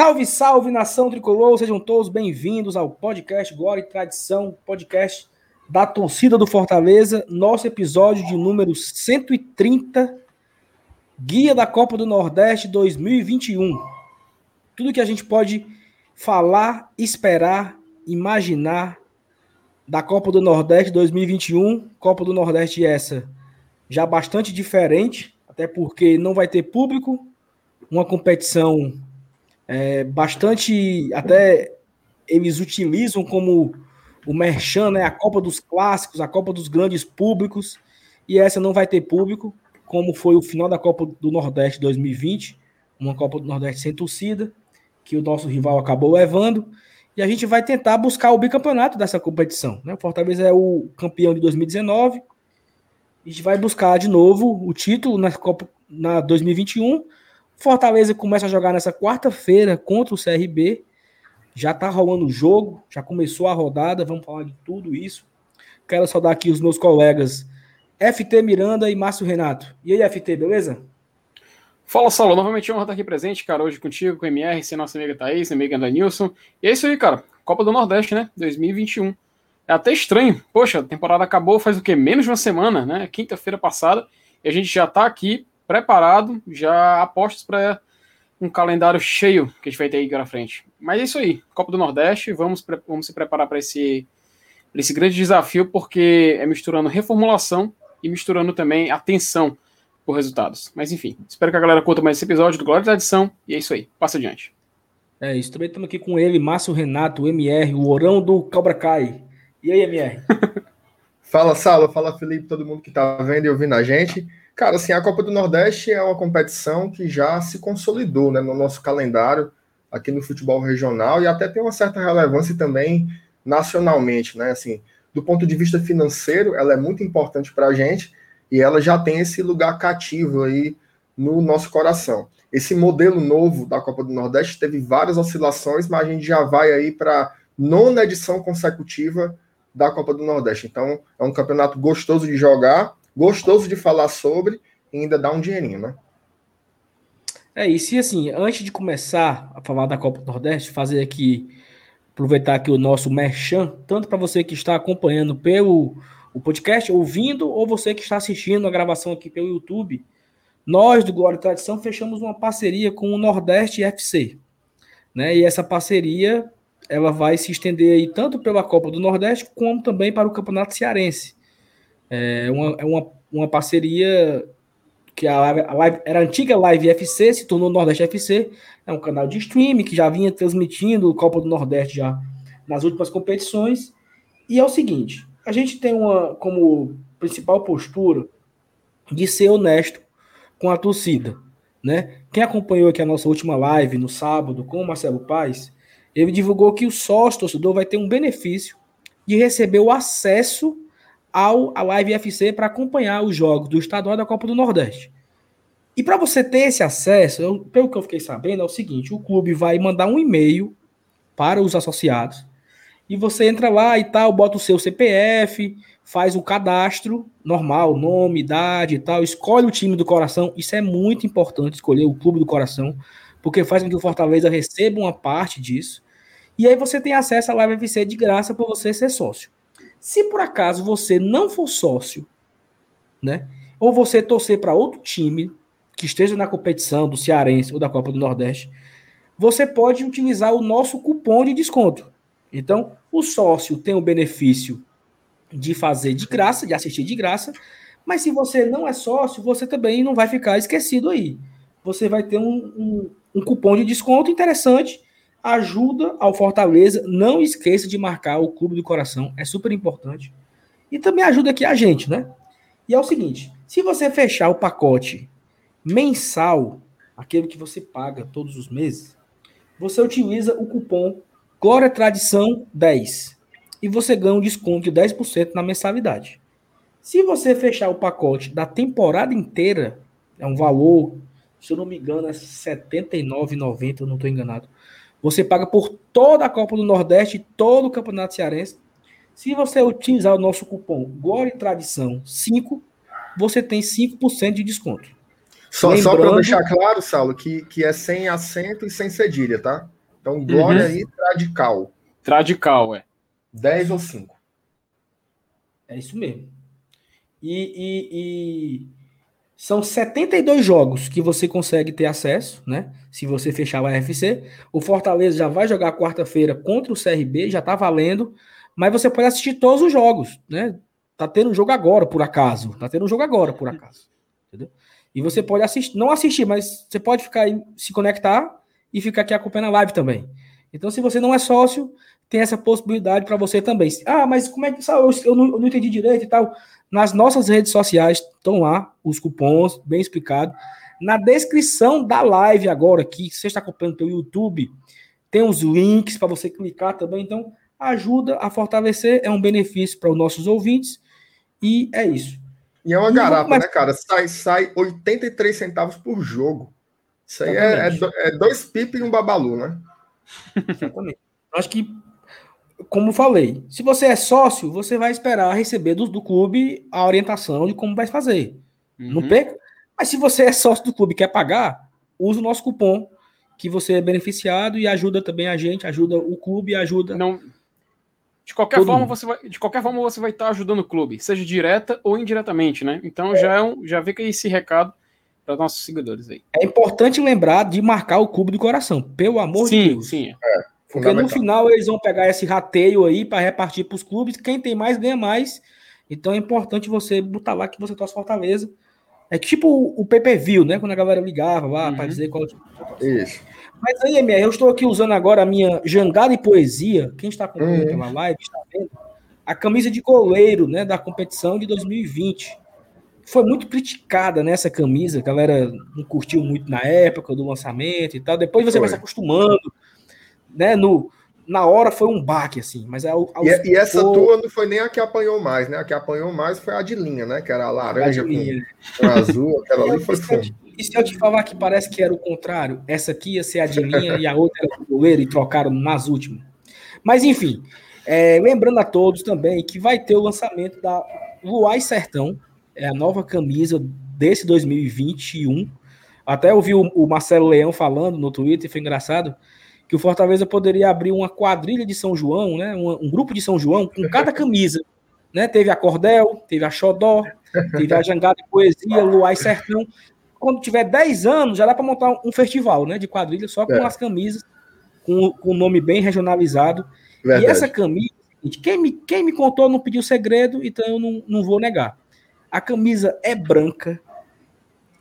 Salve, salve, nação tricolor! Sejam todos bem-vindos ao podcast Glória e Tradição, podcast da torcida do Fortaleza, nosso episódio de número 130, Guia da Copa do Nordeste 2021. Tudo que a gente pode falar, esperar, imaginar da Copa do Nordeste 2021, Copa do Nordeste essa já bastante diferente, até porque não vai ter público, uma competição é, bastante. Até eles utilizam como o Merchan, né, a Copa dos Clássicos, a Copa dos Grandes Públicos, e essa não vai ter público, como foi o final da Copa do Nordeste 2020, uma Copa do Nordeste sem torcida, que o nosso rival acabou levando, e a gente vai tentar buscar o bicampeonato dessa competição. Né? O Fortaleza é o campeão de 2019, a gente vai buscar de novo o título na Copa na 2021 Fortaleza começa a jogar nessa quarta-feira contra o CRB. Já tá rolando o jogo, já começou a rodada, vamos falar de tudo isso. Quero saudar aqui os meus colegas FT Miranda e Márcio Renato. E aí, FT, beleza? Fala, Saulo. Novamente honra estar aqui presente, cara, hoje contigo, com o MR, sem nossa amiga Thaís, amiga Danilson. E é isso aí, cara. Copa do Nordeste, né? 2021. É até estranho. Poxa, a temporada acabou faz o quê? Menos de uma semana, né? Quinta-feira passada. E a gente já tá aqui preparado, já apostos para um calendário cheio que a gente vai ter aí para frente. Mas é isso aí, Copa do Nordeste, vamos, vamos se preparar para esse, esse grande desafio, porque é misturando reformulação e misturando também atenção por resultados. Mas enfim, espero que a galera curta mais esse episódio do Glória da Edição, e é isso aí, passa adiante. É isso, também estamos aqui com ele, Márcio Renato, o MR, o Orão do Cobra Kai. E aí, MR? fala, Sala, fala, Felipe, todo mundo que está vendo e ouvindo a gente. Cara, assim, a Copa do Nordeste é uma competição que já se consolidou né, no nosso calendário aqui no futebol regional e até tem uma certa relevância também nacionalmente, né? Assim, do ponto de vista financeiro, ela é muito importante para a gente e ela já tem esse lugar cativo aí no nosso coração. Esse modelo novo da Copa do Nordeste teve várias oscilações, mas a gente já vai aí para nona edição consecutiva da Copa do Nordeste. Então, é um campeonato gostoso de jogar gostoso de falar sobre e ainda dá um dinheirinho, né? É isso, e assim, antes de começar a falar da Copa do Nordeste, fazer aqui, aproveitar aqui o nosso merchan, tanto para você que está acompanhando pelo o podcast, ouvindo, ou você que está assistindo a gravação aqui pelo YouTube, nós do Glória e Tradição fechamos uma parceria com o Nordeste FC, né? E essa parceria ela vai se estender aí tanto pela Copa do Nordeste como também para o Campeonato Cearense. É uma, é uma, uma parceria que a live, a live, era a antiga Live FC, se tornou Nordeste FC. É um canal de streaming que já vinha transmitindo Copa do Nordeste já nas últimas competições. E é o seguinte: a gente tem uma como principal postura de ser honesto com a torcida. Né? Quem acompanhou aqui a nossa última live no sábado com o Marcelo Paes, ele divulgou que o sócio torcedor vai ter um benefício de receber o acesso ao a Live FC para acompanhar os jogos do estadual da Copa do Nordeste. E para você ter esse acesso, eu, pelo que eu fiquei sabendo, é o seguinte: o clube vai mandar um e-mail para os associados e você entra lá e tal, bota o seu CPF, faz o cadastro normal, nome, idade e tal, escolhe o time do coração. Isso é muito importante escolher o clube do coração, porque faz com que o Fortaleza receba uma parte disso. E aí você tem acesso à Live FC de graça para você ser sócio. Se por acaso você não for sócio, né? Ou você torcer para outro time que esteja na competição do Cearense ou da Copa do Nordeste, você pode utilizar o nosso cupom de desconto. Então, o sócio tem o benefício de fazer de graça, de assistir de graça, mas se você não é sócio, você também não vai ficar esquecido aí. Você vai ter um, um, um cupom de desconto interessante ajuda ao Fortaleza. Não esqueça de marcar o Clube do Coração, é super importante. E também ajuda aqui a gente, né? E é o seguinte: se você fechar o pacote mensal, aquele que você paga todos os meses, você utiliza o cupom Glória Tradição 10 e você ganha um desconto de 10% na mensalidade. Se você fechar o pacote da temporada inteira, é um valor, se eu não me engano, é R$ 79,90, eu não estou enganado. Você paga por toda a Copa do Nordeste e todo o Campeonato Cearense. Se você utilizar o nosso cupom Glória e Tradição 5, você tem 5% de desconto. Só, Lembrando... só para deixar claro, Saulo, que, que é sem acento e sem cedilha, tá? Então, Glória uhum. e Tradical. Tradical, é. 10 ou 5. É isso mesmo. E, e, e, são 72 jogos que você consegue ter acesso, né? Se você fechar o RFC. O Fortaleza já vai jogar quarta-feira contra o CRB, já tá valendo. Mas você pode assistir todos os jogos, né? Tá tendo um jogo agora, por acaso. Tá tendo um jogo agora, por acaso. Entendeu? E você pode assistir, não assistir, mas você pode ficar aí, se conectar e ficar aqui acompanhando a live também. Então, se você não é sócio, tem essa possibilidade para você também. Ah, mas como é que eu, não, eu não entendi direito e tal? Nas nossas redes sociais estão lá os cupons, bem explicado. Na descrição da live agora aqui, se você está acompanhando pelo YouTube, tem os links para você clicar também. Então, ajuda a fortalecer, é um benefício para os nossos ouvintes. E é isso. E é uma garapa, mas... né, cara? Sai, sai 83 centavos por jogo. Isso aí é, é, é, dois pipi e um babalu, né? Exatamente. Acho que, como falei, se você é sócio, você vai esperar receber do, do clube a orientação de como vai fazer. Uhum. Não perca. Mas se você é sócio do clube e quer pagar, use o nosso cupom, que você é beneficiado e ajuda também a gente, ajuda o clube ajuda. Não, de qualquer, forma, você vai, de qualquer forma, você vai estar ajudando o clube, seja direta ou indiretamente, né? Então é. já, é um, já fica esse recado para nossos seguidores aí. É importante lembrar de marcar o clube do coração, pelo amor sim, de Deus. Sim, é. Porque no final eles vão pegar esse rateio aí para repartir para os clubes. Quem tem mais ganha mais. Então é importante você botar lá que você torce Fortaleza. É tipo o, PPV, né? Quando a galera ligava lá uhum. para dizer qual. Isso. Mas aí, MR, eu estou aqui usando agora a minha jangada e poesia. Quem está acompanhando uhum. pela live está vendo a camisa de goleiro, né, da competição de 2020. Foi muito criticada nessa né, camisa, a galera não curtiu muito na época do lançamento e tal. Depois você foi. vai se acostumando, né, no na hora foi um baque, assim, mas é e, é, e, essa tua não foi nem a que apanhou mais, né? A que apanhou mais foi a de linha, né? Que era a laranja a com, com azul, aquela ali foi fundo. E se eu te falar que parece que era o contrário? Essa aqui ia ser a de linha e a outra era o goleiro e trocaram nas últimas. Mas enfim, é, lembrando a todos também que vai ter o lançamento da Luai Sertão, é a nova camisa desse 2021. Até ouvi o, o Marcelo Leão falando no Twitter, foi engraçado, que o Fortaleza poderia abrir uma quadrilha de São João, né? Um, um grupo de São João com cada camisa. Né? Teve a Cordel, teve a Xodó, teve a Jangada de Poesia, Luai Sertão quando tiver 10 anos, já dá para montar um festival né, de quadrilha só com é. as camisas, com, com o nome bem regionalizado. Verdade. E essa camisa, quem me, quem me contou não pediu segredo, então eu não, não vou negar. A camisa é branca,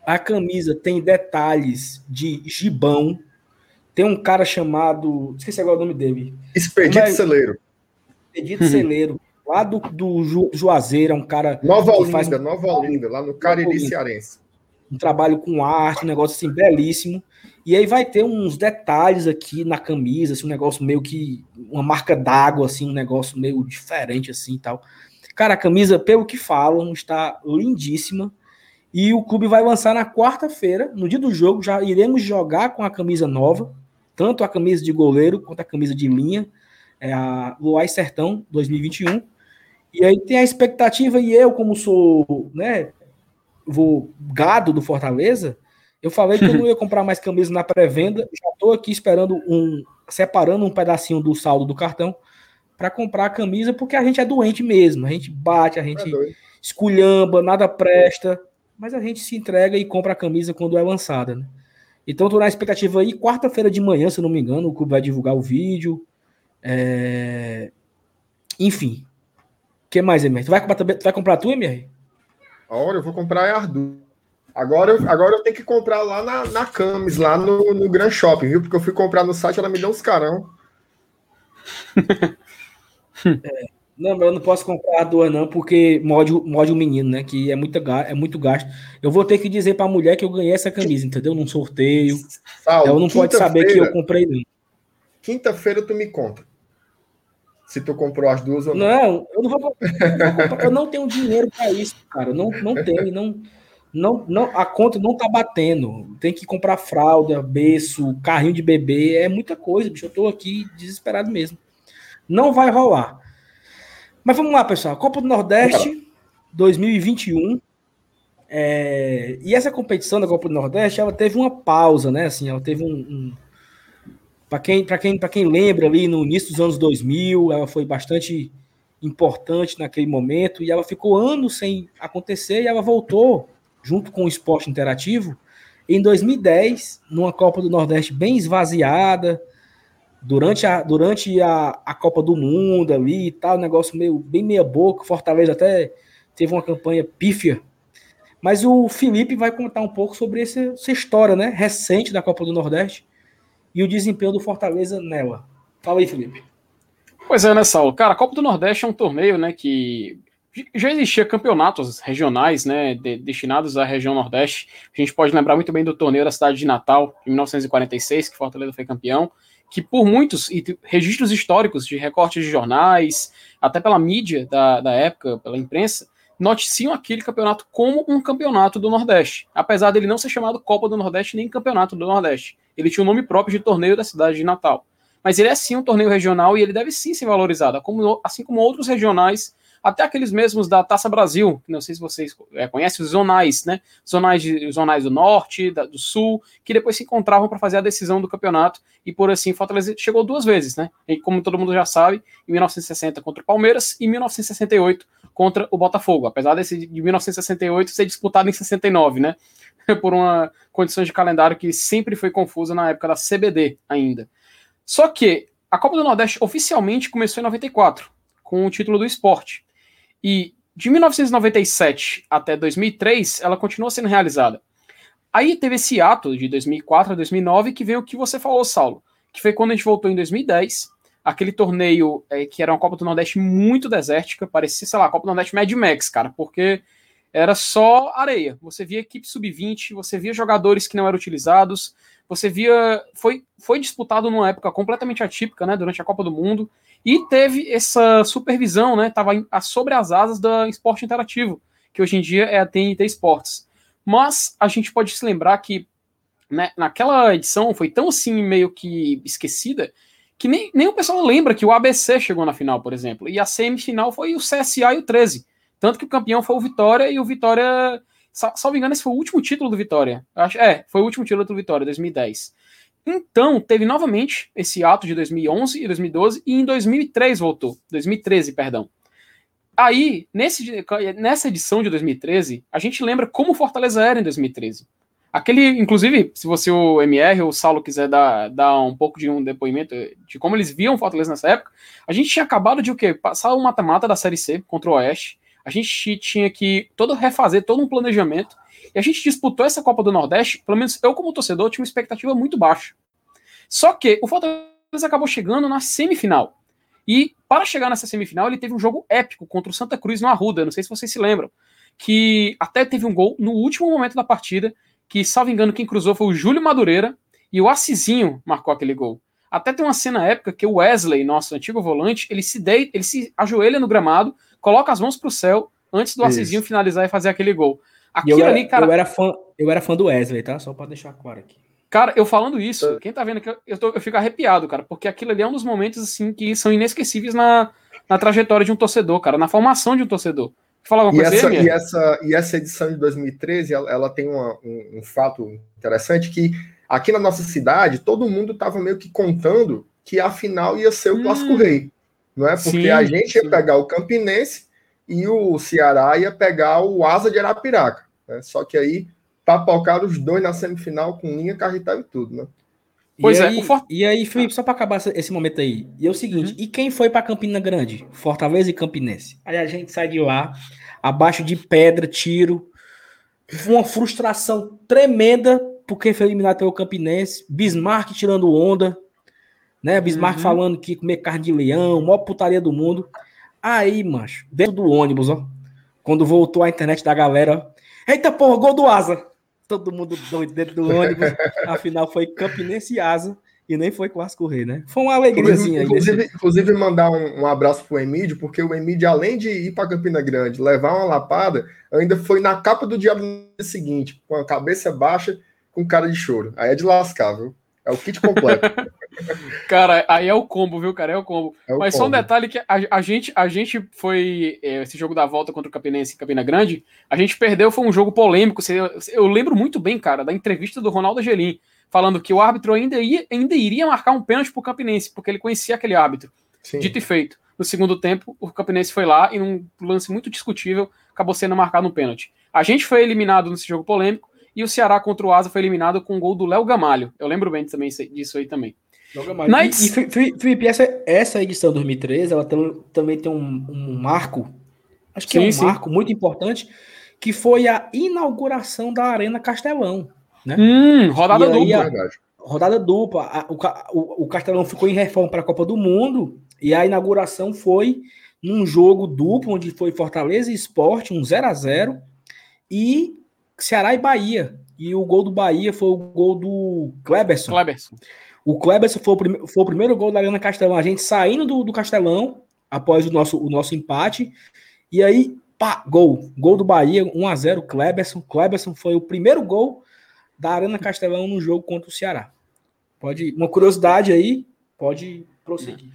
a camisa tem detalhes de gibão. Tem um cara chamado. Esqueci agora o nome dele. Expedito é, Celeiro. Expedito Celeiro. Lá do, do Ju, Juazeiro, é um cara. Nova Olinda, faz... Nova Olinda, lá no Cariri Cearense um trabalho com arte, um negócio assim belíssimo. E aí vai ter uns detalhes aqui na camisa, assim, um negócio meio que uma marca d'água, assim, um negócio meio diferente assim e tal. Cara, a camisa, pelo que falam, está lindíssima. E o clube vai lançar na quarta-feira, no dia do jogo, já iremos jogar com a camisa nova, tanto a camisa de goleiro quanto a camisa de linha, é a Luai Sertão 2021. E aí tem a expectativa, e eu, como sou né, vou gado do Fortaleza, eu falei que eu não ia comprar mais camisa na pré-venda, já estou aqui esperando um, separando um pedacinho do saldo do cartão para comprar a camisa, porque a gente é doente mesmo, a gente bate, a gente é esculhamba, nada presta, mas a gente se entrega e compra a camisa quando é lançada, né? Então estou na expectativa aí, quarta-feira de manhã, se não me engano, o clube vai divulgar o vídeo. É... Enfim. O que mais, Emer? Tu vai comprar, tu vai comprar tu, Emer? Olha, eu vou comprar a Ardu. Agora, eu, agora eu tenho que comprar lá na, na Camis, lá no, no Grand Shopping, viu? Porque eu fui comprar no site, ela me deu uns carão. é, não, eu não posso comprar duas, não, porque morde, morde o menino, né? Que é muito, é muito gasto. Eu vou ter que dizer pra mulher que eu ganhei essa camisa, entendeu? Num sorteio. Sal, ela não pode saber que eu comprei, não. Quinta-feira tu me conta se tu comprou as duas ou não. Não, eu não vou, comprar, eu não tenho dinheiro para isso, cara. Não, não tenho, não, não, não, a conta não tá batendo. Tem que comprar fralda, berço, carrinho de bebê, é muita coisa, bicho. Eu tô aqui desesperado mesmo. Não vai rolar. Mas vamos lá, pessoal. Copa do Nordeste 2021. É, e essa competição da Copa do Nordeste, ela teve uma pausa, né? Assim, ela teve um, um Para quem, quem, quem lembra ali no início dos anos 2000, ela foi bastante importante naquele momento e ela ficou anos sem acontecer e ela voltou junto com o esporte interativo em 2010, numa Copa do Nordeste bem esvaziada, durante a, durante a, a Copa do Mundo ali e tal, negócio meio bem meia boca, Fortaleza até teve uma campanha pífia. Mas o Felipe vai contar um pouco sobre essa, essa história, né, recente da Copa do Nordeste e o desempenho do Fortaleza nela. Fala aí, Felipe. Pois é, né, Saulo? Cara, a Copa do Nordeste é um torneio, né, que já existia campeonatos regionais, né, de, destinados à região Nordeste. A gente pode lembrar muito bem do torneio da cidade de Natal, em 1946, que Fortaleza foi campeão, que por muitos registros históricos de recortes de jornais, até pela mídia da, da época, pela imprensa, noticiam aquele campeonato como um campeonato do Nordeste, apesar dele não ser chamado Copa do Nordeste nem Campeonato do Nordeste. Ele tinha o um nome próprio de torneio da cidade de Natal. Mas ele é sim um torneio regional e ele deve sim ser valorizado, assim como outros regionais até aqueles mesmos da Taça Brasil, não sei se vocês é, conhecem, os zonais, né? Zonais, de, zonais do norte, da, do sul, que depois se encontravam para fazer a decisão do campeonato, e por assim, Fortaleza chegou duas vezes, né? E como todo mundo já sabe, em 1960 contra o Palmeiras e em 1968 contra o Botafogo, apesar desse de 1968 ser disputado em 69, né? por uma condição de calendário que sempre foi confusa na época da CBD ainda. Só que a Copa do Nordeste oficialmente começou em 94, com o título do esporte. E de 1997 até 2003, ela continuou sendo realizada. Aí teve esse ato de 2004 a 2009 que veio o que você falou, Saulo, que foi quando a gente voltou em 2010, aquele torneio é, que era uma Copa do Nordeste muito desértica, parecia, sei lá, Copa do Nordeste Mad Max, cara, porque era só areia. Você via equipe sub-20, você via jogadores que não eram utilizados, você via. Foi, foi disputado numa época completamente atípica, né? Durante a Copa do Mundo. E teve essa supervisão, né? Tava sobre as asas da Esporte Interativo, que hoje em dia é a TNT Esportes. Mas a gente pode se lembrar que né, naquela edição foi tão assim meio que esquecida que nem, nem o pessoal lembra que o ABC chegou na final, por exemplo. E a semifinal foi o CSA e o 13. Tanto que o campeão foi o Vitória e o Vitória. Salvo engano, esse foi o último título do Vitória. Acho, é, foi o último título do Vitória, 2010. Então, teve novamente esse ato de 2011 e 2012 e em 2003 voltou. 2013, perdão. Aí, nesse, nessa edição de 2013, a gente lembra como Fortaleza era em 2013. Aquele, inclusive, se você, o MR ou o Saulo, quiser dar, dar um pouco de um depoimento de como eles viam Fortaleza nessa época, a gente tinha acabado de o quê? Passar o mata-mata da Série C contra o Oeste. A gente tinha que todo refazer todo um planejamento. E a gente disputou essa Copa do Nordeste, pelo menos eu, como torcedor, tinha uma expectativa muito baixa. Só que o Fortaleza acabou chegando na semifinal. E para chegar nessa semifinal, ele teve um jogo épico contra o Santa Cruz no Arruda. Não sei se vocês se lembram. Que até teve um gol no último momento da partida. Que, salvo engano, quem cruzou foi o Júlio Madureira. E o Assisinho marcou aquele gol. Até tem uma cena épica que o Wesley, nosso antigo volante, ele se deita, ele se ajoelha no gramado, coloca as mãos para o céu antes do Assisinho finalizar e fazer aquele gol. Aquilo eu era, ali, cara. Eu era, fã, eu era fã do Wesley, tá? Só para deixar claro aqui. Cara, eu falando isso, é. quem tá vendo aqui, eu, tô, eu fico arrepiado, cara, porque aquilo ali é um dos momentos, assim, que são inesquecíveis na, na trajetória de um torcedor, cara, na formação de um torcedor. Fala alguma coisa e essa, aí, e essa, e essa edição de 2013, ela, ela tem uma, um, um, fato interessante que aqui na nossa cidade, todo mundo tava meio que contando que a final ia ser o hum. Clássico Rei, não é? Porque sim, a gente sim. ia pegar o Campinense e o Ceará ia pegar o Asa de Arapiraca, né? Só que aí papocaram os dois na semifinal com linha, carretel e tudo, né? Pois e é, aí, For... e aí, Felipe, só para acabar esse momento aí. E é o seguinte, uhum. e quem foi para Campina Grande? Fortaleza e Campinense. Aí a gente sai de lá, abaixo de pedra, tiro. Uma frustração tremenda, porque foi eliminado pelo Campinense. Bismarck tirando onda, né? Bismarck uhum. falando que comer carne de leão, maior putaria do mundo. Aí, macho, dentro do ônibus, ó. Quando voltou a internet da galera, Eita porra, gol do Asa todo mundo doido dentro do ônibus. Afinal, foi Campinense e Asa. E nem foi Clássico Rei, né? Foi uma alegriazinha inclusive, aí. Inclusive, mandar um, um abraço pro Emílio, porque o Emílio, além de ir para Campina Grande, levar uma lapada, ainda foi na capa do diabo no dia seguinte, com a cabeça baixa, com cara de choro. Aí é de lascar, viu? É o kit completo. cara, aí é o combo, viu, cara? É o combo. É o Mas combo. só um detalhe que a, a, gente, a gente foi. É, esse jogo da volta contra o Campinense e Campina Grande, a gente perdeu, foi um jogo polêmico. Eu, eu lembro muito bem, cara, da entrevista do Ronaldo Angelim. falando que o árbitro ainda, ia, ainda iria marcar um pênalti pro Campinense, porque ele conhecia aquele árbitro. Sim. Dito e feito. No segundo tempo, o Campinense foi lá e num lance muito discutível, acabou sendo marcado um pênalti. A gente foi eliminado nesse jogo polêmico e o Ceará contra o Asa foi eliminado com o um gol do Léo Gamalho. Eu lembro bem também disso aí também. Nights... E, e Felipe, essa, essa edição 2013, ela tem, também tem um, um marco, acho que sim, é um sim. marco muito importante, que foi a inauguração da Arena Castelão. Né? Hum, rodada e dupla. A, rodada dupla. A, o, o, o Castelão ficou em reforma para a Copa do Mundo e a inauguração foi num jogo duplo, onde foi Fortaleza e Esporte, um 0 a 0 e Ceará e Bahia. E o gol do Bahia foi o gol do Kleberson. Kleberson. O Kleberson foi o, foi o primeiro gol da Arena Castelão. A gente saindo do, do Castelão após o nosso, o nosso empate. E aí, pá, gol. Gol do Bahia, 1x0, Kleberson. Kleberson foi o primeiro gol da Arena Castelão no jogo contra o Ceará. Pode, uma curiosidade aí, pode prosseguir.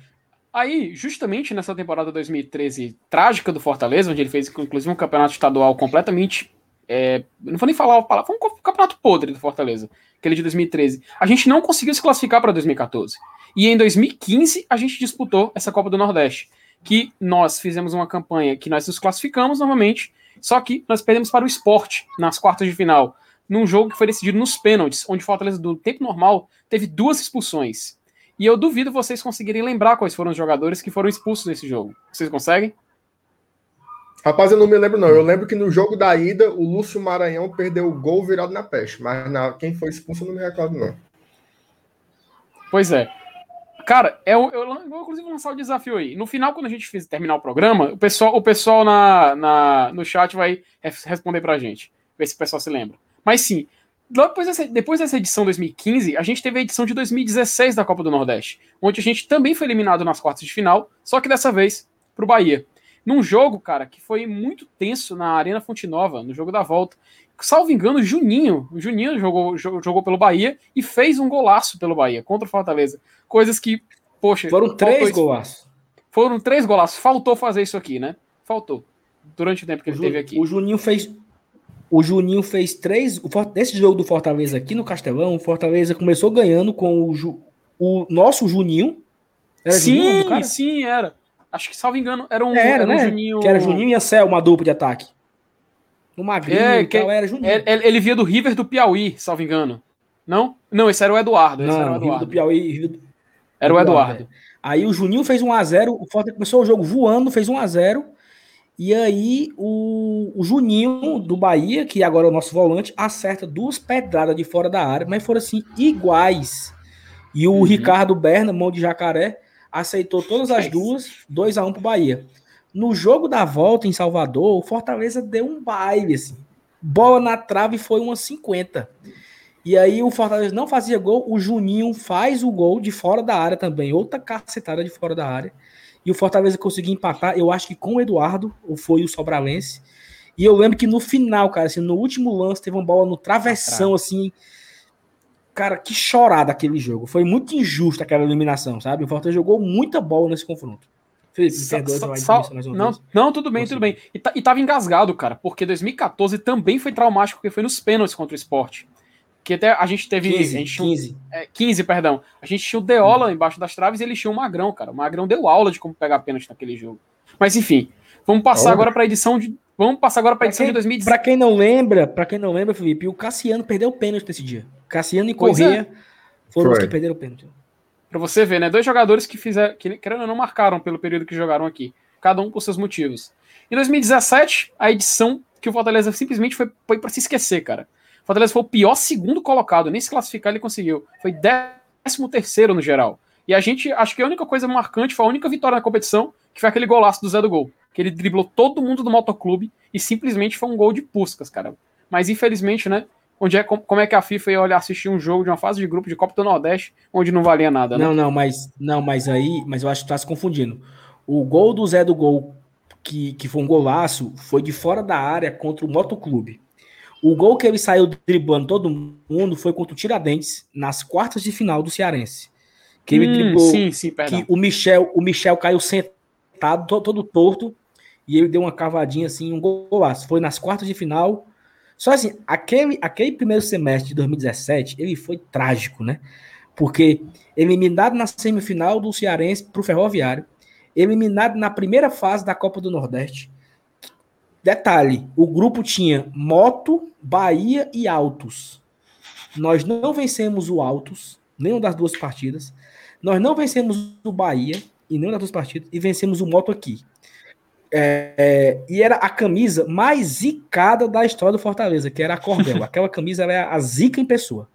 Aí, justamente nessa temporada 2013 trágica do Fortaleza, onde ele fez inclusive um campeonato estadual completamente. É, não vou nem falar a palavra, foi um campeonato podre do Fortaleza, aquele de 2013. A gente não conseguiu se classificar para 2014. E em 2015 a gente disputou essa Copa do Nordeste, que nós fizemos uma campanha que nós nos classificamos novamente, só que nós perdemos para o esporte nas quartas de final, num jogo que foi decidido nos pênaltis, onde o Fortaleza, do tempo normal, teve duas expulsões. E eu duvido vocês conseguirem lembrar quais foram os jogadores que foram expulsos nesse jogo. Vocês conseguem? Rapaz, eu não me lembro, não. Eu lembro que no jogo da ida, o Lúcio Maranhão perdeu o gol virado na peste. Mas na, quem foi expulso, eu não me recordo, não. Pois é. Cara, eu, eu, eu, vou inclusive lançar o desafio aí. No final, quando a gente fizer, terminar o programa, o pessoal, o pessoal na, na, no chat vai responder pra gente. Ver se o pessoal se lembra. Mas sim, depois dessa, depois dessa edição 2015, a gente teve a edição de 2016 da Copa do Nordeste, onde a gente também foi eliminado nas quartas de final, só que dessa vez pro Bahia. Num jogo, cara, que foi muito tenso na Arena Fonte Nova, no jogo da volta. Salvo engano, Juninho, o Juninho jogou, jogou pelo Bahia e fez um golaço pelo Bahia contra o Fortaleza. Coisas que, poxa. Foram três golaços. Foram três golaços. Faltou fazer isso aqui, né? Faltou. Durante o tempo que ele teve aqui. O Juninho fez o Juninho fez três. Nesse jogo do Fortaleza aqui no Castelão, o Fortaleza começou ganhando com o, o nosso Juninho. Era sim, Juninho, sim, era. Acho que, salvo engano, era um, era, era um né? Juninho. Que era Juninho e Céu, uma dupla de ataque. No Magrinho é, que, tal, era Juninho. Ele, ele via do River do Piauí, salvo engano. Não? Não, esse era o Eduardo. Esse Não, era o Eduardo. do Piauí. Do... Era o Eduardo. É. Aí o Juninho fez 1x0, o Fortaleza começou o jogo voando, fez 1x0. E aí o, o, Juninho do Bahia, que agora é o nosso volante, acerta duas pedradas de fora da área, mas foram assim iguais. E o uhum. Ricardo Berna, mão de jacaré, aceitou todas as duas, 2 a 1 um pro Bahia. No jogo da volta em Salvador, o Fortaleza deu um baile assim. Bola na trave foi uma 50. E aí o Fortaleza não fazia gol, o Juninho faz o gol de fora da área também, outra cacetada de fora da área e o Fortaleza conseguiu empatar, eu acho que com o Eduardo, ou foi o Sobralense. E eu lembro que no final, cara, assim, no último lance, teve uma bola no travessão, assim. Cara, que chorada aquele jogo. Foi muito injusto aquela eliminação, sabe? O Fortaleza jogou muita bola nesse confronto. Felipe, perdoa, só, não, não, tudo bem, tudo bem. E, e tava engasgado, cara, porque 2014 também foi traumático, porque foi nos pênaltis contra o esporte que até a gente teve. 15, a gente 15. é, 15, perdão. A gente tinha o Deola embaixo das traves e ele tinha o Magrão, cara. O Magrão deu aula de como pegar pênalti naquele jogo. Mas enfim, vamos passar agora para a edição de. Vamos passar agora para a edição quem, de 2017. Para quem não lembra, para quem não lembra, Felipe, o Cassiano perdeu o pênalti nesse dia. Cassiano e Correia é. foram Foi. os que perderam o pênalti. Para você ver, né? Dois jogadores que fizeram, que querendo ou não marcaram pelo período que jogaram aqui, cada um por seus motivos. Em 2017, a edição que o Fortaleza simplesmente foi, foi para se esquecer, cara. Fortaleza foi o pior segundo colocado, nem se classificar ele conseguiu. Foi décimo terceiro no geral. E a gente, acho que a única coisa marcante foi a única vitória na competição, que foi aquele golaço do Zé do Gol. Que ele driblou todo mundo do motoclube e simplesmente foi um gol de puscas, cara. Mas infelizmente, né? Onde é, como é que a FIFA ia olhar assistir um jogo de uma fase de grupo de Copa do Nordeste onde não valia nada, né? Não, não, mas não, mas aí, mas eu acho que tá se confundindo. O gol do Zé do Gol, que, que foi um golaço, foi de fora da área contra o Motoclube. O gol que ele saiu driblando todo mundo foi contra o Tiradentes, nas quartas de final do Cearense. Que ele hum, driblou. Sim, sim, que o Michel, o Michel caiu sentado, todo, todo torto, e ele deu uma cavadinha assim, um golaço. Foi nas quartas de final Só assim, aquele, aquele primeiro semestre de 2017, ele foi trágico, né? Porque eliminado na semifinal do Cearense para o Ferroviário, eliminado na primeira fase da Copa do Nordeste. Detalhe: o grupo tinha Moto, Bahia e Altos. Nós não vencemos o Altos, nenhuma das duas partidas. Nós não vencemos o Bahia em nenhuma das duas partidas e vencemos o Moto aqui. É, é, e era a camisa mais zicada da história do Fortaleza, que era a Cordel. Aquela camisa era a zica em pessoa.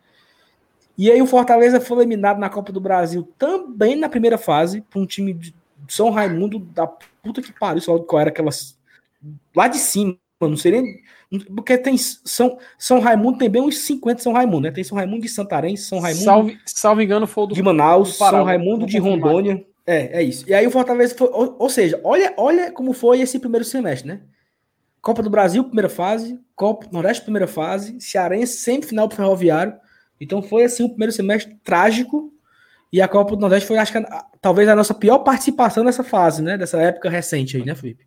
E aí o Fortaleza foi eliminado na Copa do Brasil também na primeira fase, por um time de São Raimundo da puta que pariu, só qual era aquelas. Lá de cima, não sei nem. Porque tem São, São Raimundo tem bem uns 50 São Raimundo, né? Tem São Raimundo de Santarém, São Raimundo. Salve, salve engano, foi o do, de Manaus, do Pará, São Raimundo de Rondônia. É, é isso. E aí o Fortaleza foi. Ou, ou, seja, olha, olha como foi esse primeiro semestre, né? Copa do Brasil, primeira fase, Copa Nordeste, primeira fase, Cearense, semifinal pro Ferroviário. Então foi assim o primeiro semestre trágico. E a Copa do Nordeste foi, acho que, a, talvez a nossa pior participação nessa fase, né? Dessa época recente aí, né, Felipe?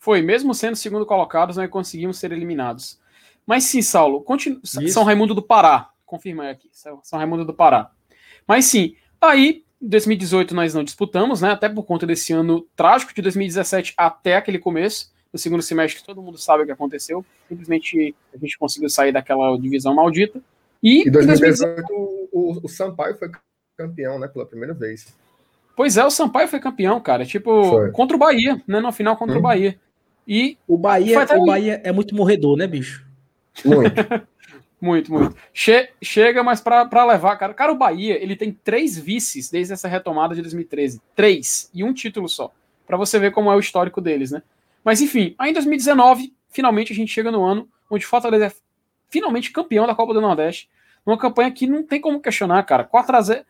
Foi, mesmo sendo segundo colocados, nós conseguimos ser eliminados. Mas sim, Saulo, continu... São Raimundo do Pará. Confirma aqui. São Raimundo do Pará. Mas sim, aí, 2018 nós não disputamos, né? Até por conta desse ano trágico de 2017 até aquele começo. No segundo semestre, todo mundo sabe o que aconteceu. Simplesmente a gente conseguiu sair daquela divisão maldita. E em 2018 o, o Sampaio foi campeão, né? Pela primeira vez. Pois é, o Sampaio foi campeão, cara. Tipo, foi. contra o Bahia, né? No final contra hum. o uhum. Bahia. E o Bahia, o Bahia é muito morredor, né, bicho? Muito. muito, muito. Che chega, mas para levar, cara. Cara, o Bahia, ele tem três vices desde essa retomada de 2013. Três. E um título só. para você ver como é o histórico deles, né? Mas enfim, aí em 2019, finalmente a gente chega no ano onde Fortaleza é finalmente campeão da Copa do Nordeste. Uma campanha que não tem como questionar, cara. 4 a 0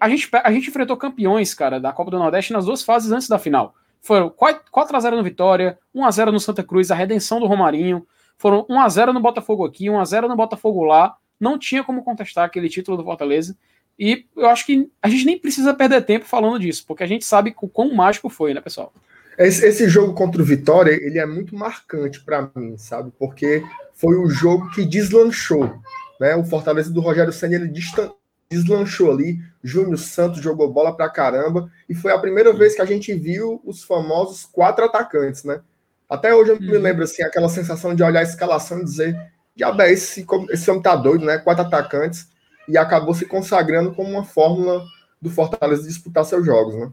a gente, a gente enfrentou campeões, cara, da Copa do Nordeste nas duas fases antes da final. Foram 4 a 0 no Vitória, 1 a 0 no Santa Cruz, a redenção do Romarinho. Foram 1 a 0 no Botafogo aqui, 1 a 0 no Botafogo lá. Não tinha como contestar aquele título do Fortaleza. E eu acho que a gente nem precisa perder tempo falando disso, porque a gente sabe o quão mágico foi, né, pessoal? Esse, esse jogo contra o Vitória, ele é muito marcante para mim, sabe? Porque foi o jogo que deslanchou. Né? O Fortaleza do Rogério Senna ele deslanchou ali. Júnior Santos jogou bola pra caramba. E foi a primeira vez que a gente viu os famosos quatro atacantes, né? Até hoje eu me uhum. lembro assim, aquela sensação de olhar a escalação e dizer: diabo é esse, esse homem tá doido, né? Quatro atacantes. E acabou se consagrando como uma fórmula do Fortaleza disputar seus jogos, né?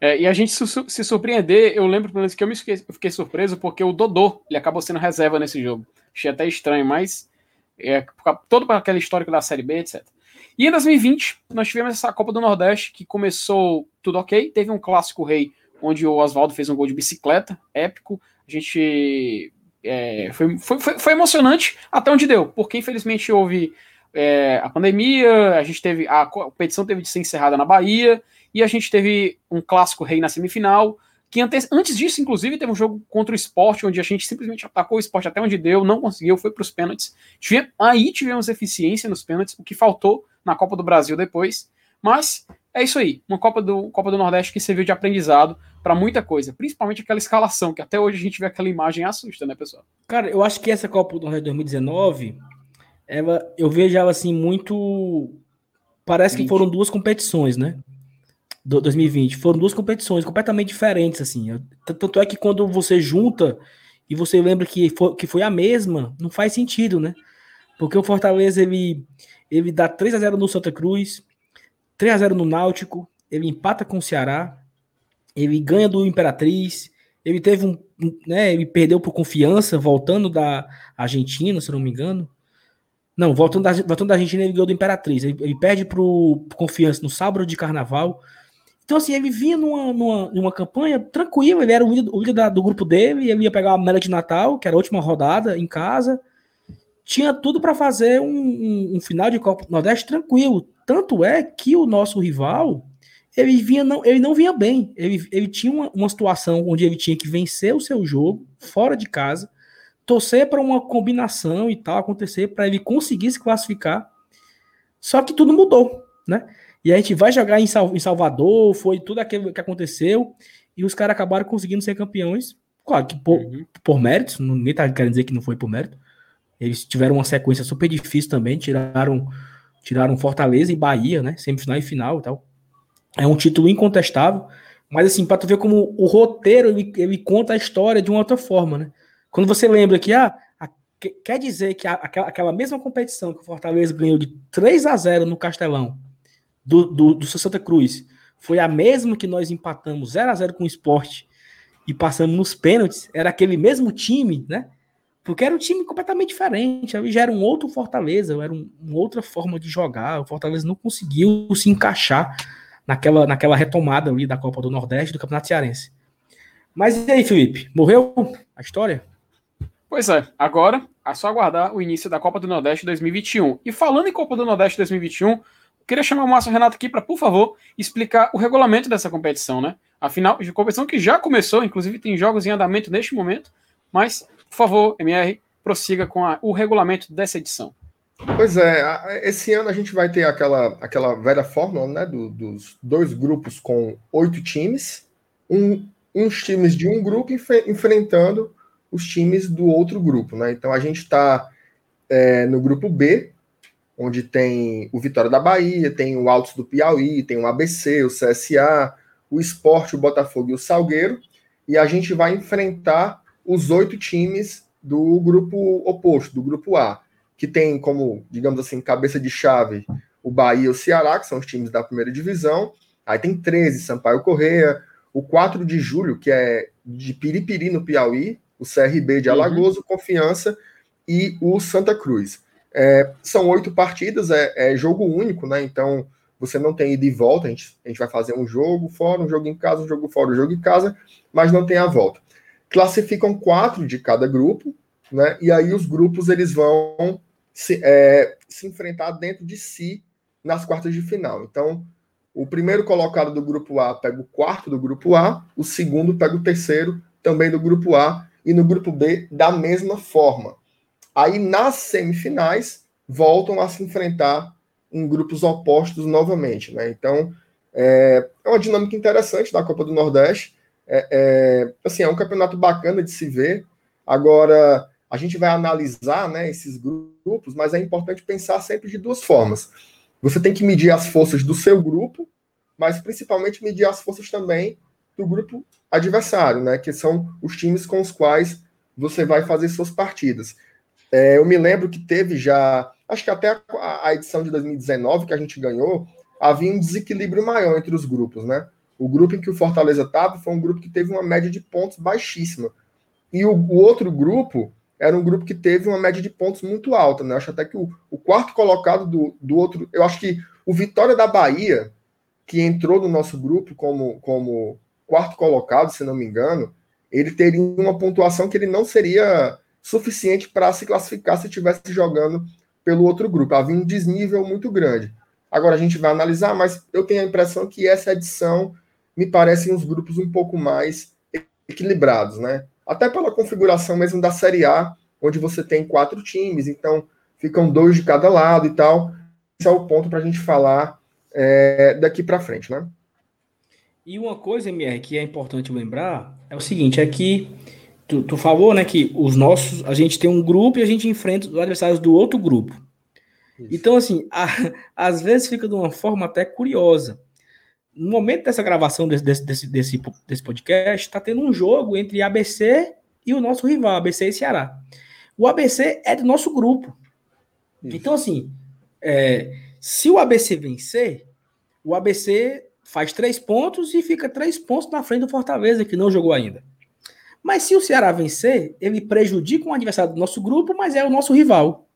É, e a gente se, se, surpreender, eu lembro pelo menos que eu me fiquei, eu fiquei surpreso porque o Dodô ele acabou sendo reserva nesse jogo. Achei até estranho, mas é, todo para aquele histórico da Série B, etc. E em 2020, nós tivemos essa Copa do Nordeste que começou tudo ok. Teve um clássico rei onde o Oswaldo fez um gol de bicicleta, épico. A gente. É, foi, foi, foi, emocionante até onde deu, porque infelizmente houve é, a pandemia, a gente teve. A competição teve de ser encerrada na Bahia, e a gente teve um clássico rei na semifinal. Que antes, antes disso, inclusive, teve um jogo contra o esporte, onde a gente simplesmente atacou o esporte até onde deu, não conseguiu, foi para os pênaltis. Aí tivemos eficiência nos pênaltis, o que faltou na Copa do Brasil depois. Mas é isso aí, uma Copa do, Copa do Nordeste que serviu de aprendizado para muita coisa, principalmente aquela escalação, que até hoje a gente vê aquela imagem assusta, né, pessoal? Cara, eu acho que essa Copa do Nordeste 2019, ela, eu vejo ela assim muito. Parece 20. que foram duas competições, né? Do 2020. Foram duas competições completamente diferentes, assim. Tanto é que quando você junta e você lembra que foi, que foi a mesma, não faz sentido, né? Porque o Fortaleza, ele ele dá 3 a 0 no Santa Cruz, 3 a 0 no Náutico, ele empata com o Ceará, ele ganha do Imperatriz, ele teve um, né, ele perdeu por confiança voltando da Argentina, se não me engano. Não, voltando da, voltando da Argentina, ele ganhou do Imperatriz. Ele, ele perde pro, pro confiança no sábado de carnaval. Então, assim, ele vinha numa, numa, numa campanha tranquila, ele era o líder, o líder da, do grupo dele, ele ia pegar a mela de Natal, que era a última rodada, em casa tinha tudo para fazer um, um, um, final de Copa do Nordeste tranquilo. Tanto é que o nosso rival ele vinha não, ele não vinha bem. Ele, ele tinha uma, uma situação onde ele tinha que vencer o seu jogo fora de casa, torcer para uma combinação e tal acontecer para ele conseguir se classificar. Só que tudo mudou, né? E a gente vai jogar em, Sal, em Salvador, foi tudo aquilo que aconteceu e os caras acabaram conseguindo ser campeões. Claro que por, uhum. por méritos, ninguém tá querendo dizer que não foi por mérito, Eles tiveram uma sequência super difícil também, tiraram tiraram Fortaleza e Bahia, né? Semifinal e final e tal. É um título incontestável, mas assim, para tu ver como o roteiro ele, ele conta a história de uma outra forma, né? Quando você lembra que ah, a, quer dizer que a, aquela, aquela mesma competição que o Fortaleza ganhou de 3 a 0 no Castelão do, do, do Santa Cruz foi a mesma que nós empatamos 0 a 0 com o esporte e passamos nos pênaltis, era aquele mesmo time, né? Porque era um time completamente diferente. Já era um outro Fortaleza, era um, uma outra forma de jogar. O Fortaleza não conseguiu se encaixar naquela, naquela retomada ali da Copa do Nordeste do Campeonato Cearense. Mas e aí, Felipe? Morreu a história? Pois é, agora é só aguardar o início da Copa do Nordeste 2021. E falando em Copa do Nordeste 2021, queria chamar o Márcio Renato aqui para, por favor, explicar o regulamento dessa competição, né? Afinal, de competição que já começou, inclusive tem jogos em andamento neste momento, mas, por favor, MR, prossiga com a, o regulamento dessa edição. Pois é, esse ano a gente vai ter aquela, aquela velha fórmula, né, do, dos dois grupos com oito times, um, uns times de um grupo enfrentando os times do outro grupo, né? Então a gente está é, no grupo B, onde tem o Vitória da Bahia, tem o Altos do Piauí, tem o ABC, o CSA, o Esporte, o Botafogo e o Salgueiro, e a gente vai enfrentar os oito times do grupo oposto, do grupo A, que tem como, digamos assim, cabeça de chave o Bahia e o Ceará, que são os times da primeira divisão, aí tem 13, Sampaio Correia, o 4 de julho, que é de Piripiri, no Piauí, o CRB de uhum. Alagoas, uhum. o Confiança e o Santa Cruz. É, são oito partidas, é, é, jogo único, né? Então você não tem ida e volta. A gente, a gente vai fazer um jogo fora, um jogo em casa, um jogo fora, um jogo em casa, mas não tem a volta. Classificam quatro de cada grupo, né? E aí os grupos eles vão se, é, se enfrentar dentro de si nas quartas de final. Então, o primeiro colocado do grupo A pega o quarto do grupo A, o segundo pega o terceiro também do grupo A, e no grupo B da mesma forma. Aí nas semifinais voltam a se enfrentar em grupos opostos novamente, né? Então é, é uma dinâmica interessante da Copa do Nordeste. É, é, assim, é um campeonato bacana de se ver. Agora a gente vai analisar, né, esses grupos, mas é importante pensar sempre de duas formas. Você tem que medir as forças do seu grupo, mas principalmente medir as forças também do grupo adversário, né? Que são os times com os quais você vai fazer suas partidas. É, eu me lembro que teve já, acho que até a, a, edição de 2019 que a gente ganhou, havia um desequilíbrio maior entre os grupos, né? O grupo em que o Fortaleza estava foi um grupo que teve uma média de pontos baixíssima. E o, o, outro grupo era um grupo que teve uma média de pontos muito alta, né? Acho até que o, o quarto colocado do, do outro, eu acho que o Vitória da Bahia, que entrou no nosso grupo como, como quarto colocado, se não me engano, ele teria uma pontuação que ele não seria suficiente para se classificar se estivesse jogando pelo outro grupo. Havia um desnível muito grande. Agora a gente vai analisar, mas eu tenho a impressão que essa edição me parecem uns grupos um pouco mais equilibrados, né? Até pela configuração mesmo da Série A, onde você tem quatro times, então ficam dois de cada lado e tal. Esse é o ponto para a gente falar é, daqui para frente, né? E uma coisa, MR, que é importante lembrar é o seguinte: é que tu, tu falou, né, que os nossos, a gente tem um grupo e a gente enfrenta os adversários do outro grupo. Isso. Então, assim, a, às vezes fica de uma forma até curiosa. No momento dessa gravação desse, desse, desse, desse podcast, está tendo um jogo entre ABC e o nosso rival, ABC e Ceará. O ABC é do nosso grupo. Isso. Então, assim, é, se o ABC vencer, o ABC faz três pontos e fica três pontos na frente do Fortaleza, que não jogou ainda. Mas se o Ceará vencer, ele prejudica um adversário do nosso grupo, mas é o nosso rival.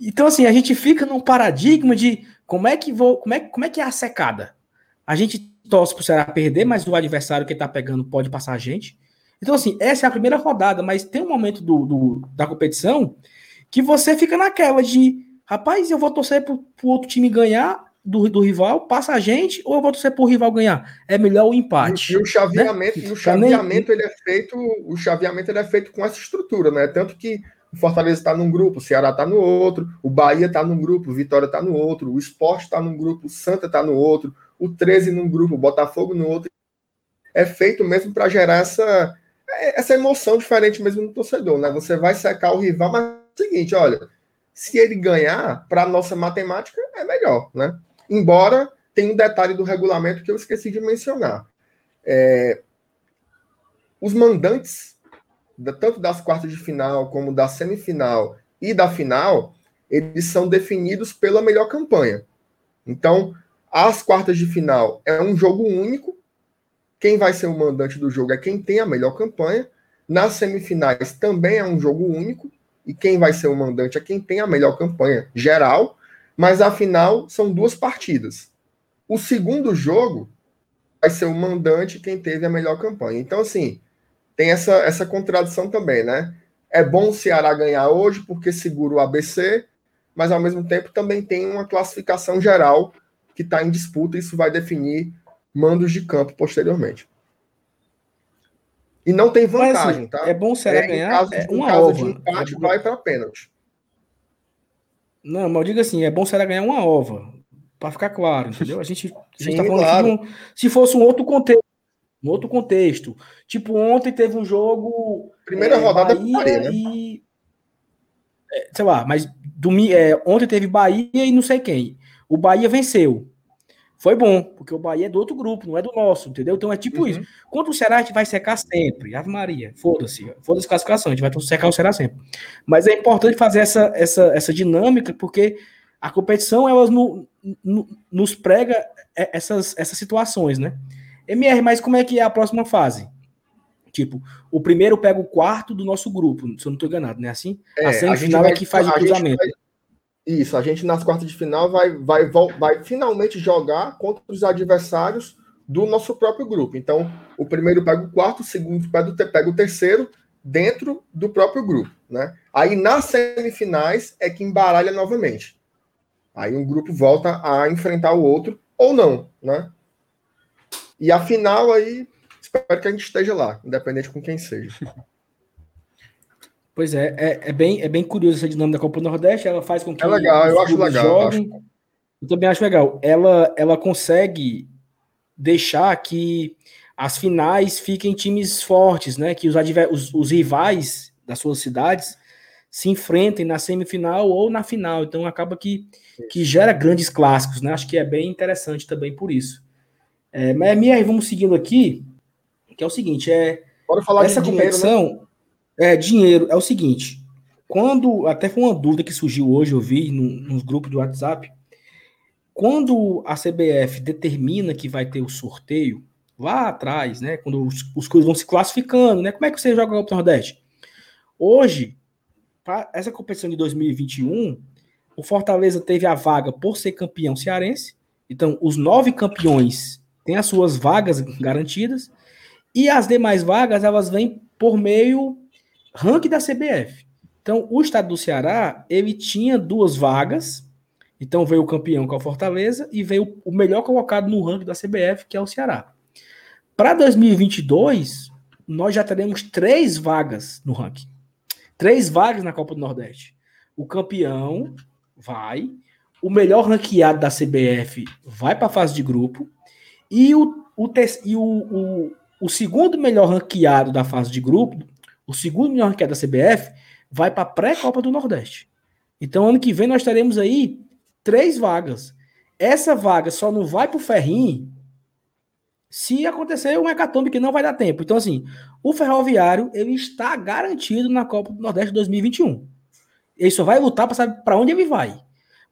Então, assim, a gente fica num paradigma de como é que vou, como é, como é que é a secada. A gente torce para o Ceará perder, mas o adversário que está pegando pode passar a gente. Então, assim, essa é a primeira rodada, mas tem um momento do, do da competição que você fica naquela de, rapaz, eu vou torcer para o outro time ganhar do, do rival, passa a gente, ou eu vou torcer para o rival ganhar? É melhor o empate. E, o chaveamento, né? e o chaveamento ele é feito, o chaveamento ele é feito com essa estrutura, né? Tanto que o Fortaleza está num grupo, o Ceará está no outro, o Bahia está num grupo, o Vitória está no outro, o Esporte está num grupo, o Santa está no outro, o 13 num grupo, o Botafogo no outro. É feito mesmo para gerar essa, essa emoção diferente mesmo no torcedor, né? Você vai secar o rival, mas seguinte: olha, se ele ganhar, para nossa matemática é melhor, né? Embora tenha um detalhe do regulamento que eu esqueci de mencionar. É, os mandantes, tanto das quartas de final como da semifinal e da final, eles são definidos pela melhor campanha. Então, as quartas de final é um jogo único. Quem vai ser o mandante do jogo é quem tem a melhor campanha. Nas semifinais também é um jogo único. E quem vai ser o mandante é quem tem a melhor campanha geral. Mas a final são duas partidas. O segundo jogo vai ser o mandante quem teve a melhor campanha. Então, assim, tem essa, essa contradição também, né? É bom o Ceará ganhar hoje porque segura o ABC, mas ao mesmo tempo também tem uma classificação geral que está em disputa, isso vai definir mandos de campo posteriormente. E não tem vantagem, mas, assim, tá? É bom o Ceará é, ganhar. Caso, é uma caso ova. de empate, é vai para pênalti. Não, mas eu digo assim, é bom o Ceará ganhar uma ova. Para ficar claro, entendeu? A gente, a gente tá falando claro. um, se fosse um outro contexto, um outro contexto. Tipo, ontem teve um jogo. Primeira é, rodada Bahia né? e. É, sei lá, mas é, ontem teve Bahia e não sei quem. O Bahia venceu. Foi bom, porque o Bahia é do outro grupo, não é do nosso, entendeu? Então é tipo uhum. isso. Contra o Ceará, a gente vai secar sempre. Ave Maria, foda-se. Foda-se classificação, a gente vai secar o Ceará sempre. Mas é importante fazer essa, essa, essa dinâmica, porque a competição, elas no, no, nos prega essas, essas situações, né? MR, mas como é que é a próxima fase? Tipo, o primeiro pega o quarto do nosso grupo, se eu não estou enganado, né? Assim? É, a semifinal é que faz o cruzamento. Vai, isso, a gente nas quartas de final vai, vai, vai finalmente jogar contra os adversários do nosso próprio grupo. Então, o primeiro pega o quarto, o segundo pega o, terceiro dentro do próprio grupo, né? Aí nas semifinais é que embaralha novamente. Aí um grupo volta a enfrentar o outro ou não, né? E a final aí, espero que a gente esteja lá, independente com quem seja. Pois é, é, é, bem, é bem curioso essa dinâmica da Copa do Nordeste. Ela faz com que. É legal, eu acho legal. Joguem. Eu, acho... eu também acho legal. Ela, ela consegue deixar que as finais fiquem times fortes, né? Que os, adver... os, os rivais das suas cidades se enfrentem na semifinal ou na final. Então acaba que, que gera grandes clássicos, né? Acho que é bem interessante também por isso. É, mas, Mier, vamos seguindo aqui, que é o seguinte: é. Bora falar essa de competição. Dinheiro, né? É, dinheiro. É o seguinte. Quando. Até foi uma dúvida que surgiu hoje, eu vi no, nos grupos do WhatsApp. Quando a CBF determina que vai ter o sorteio, lá atrás, né? Quando os, os clubes vão se classificando, né? Como é que você joga o Copa Nordeste? Hoje, essa competição de 2021, o Fortaleza teve a vaga por ser campeão cearense. Então, os nove campeões têm as suas vagas garantidas. E as demais vagas, elas vêm por meio ranking da CBF. Então, o estado do Ceará, ele tinha duas vagas. Então, veio o campeão, que é o Fortaleza, e veio o melhor colocado no ranking da CBF, que é o Ceará. Para 2022, nós já teremos três vagas no ranking. Três vagas na Copa do Nordeste. O campeão vai, o melhor ranqueado da CBF vai para a fase de grupo, e o, o, e o, o, o segundo melhor ranqueado da fase de grupo o segundo melhor ranqueado da CBF, vai para a pré-Copa do Nordeste. Então, ano que vem, nós teremos aí três vagas. Essa vaga só não vai para o Ferrinho se acontecer um hecatombe que não vai dar tempo. Então, assim, o Ferroviário ele está garantido na Copa do Nordeste 2021. Ele só vai lutar para saber para onde ele vai.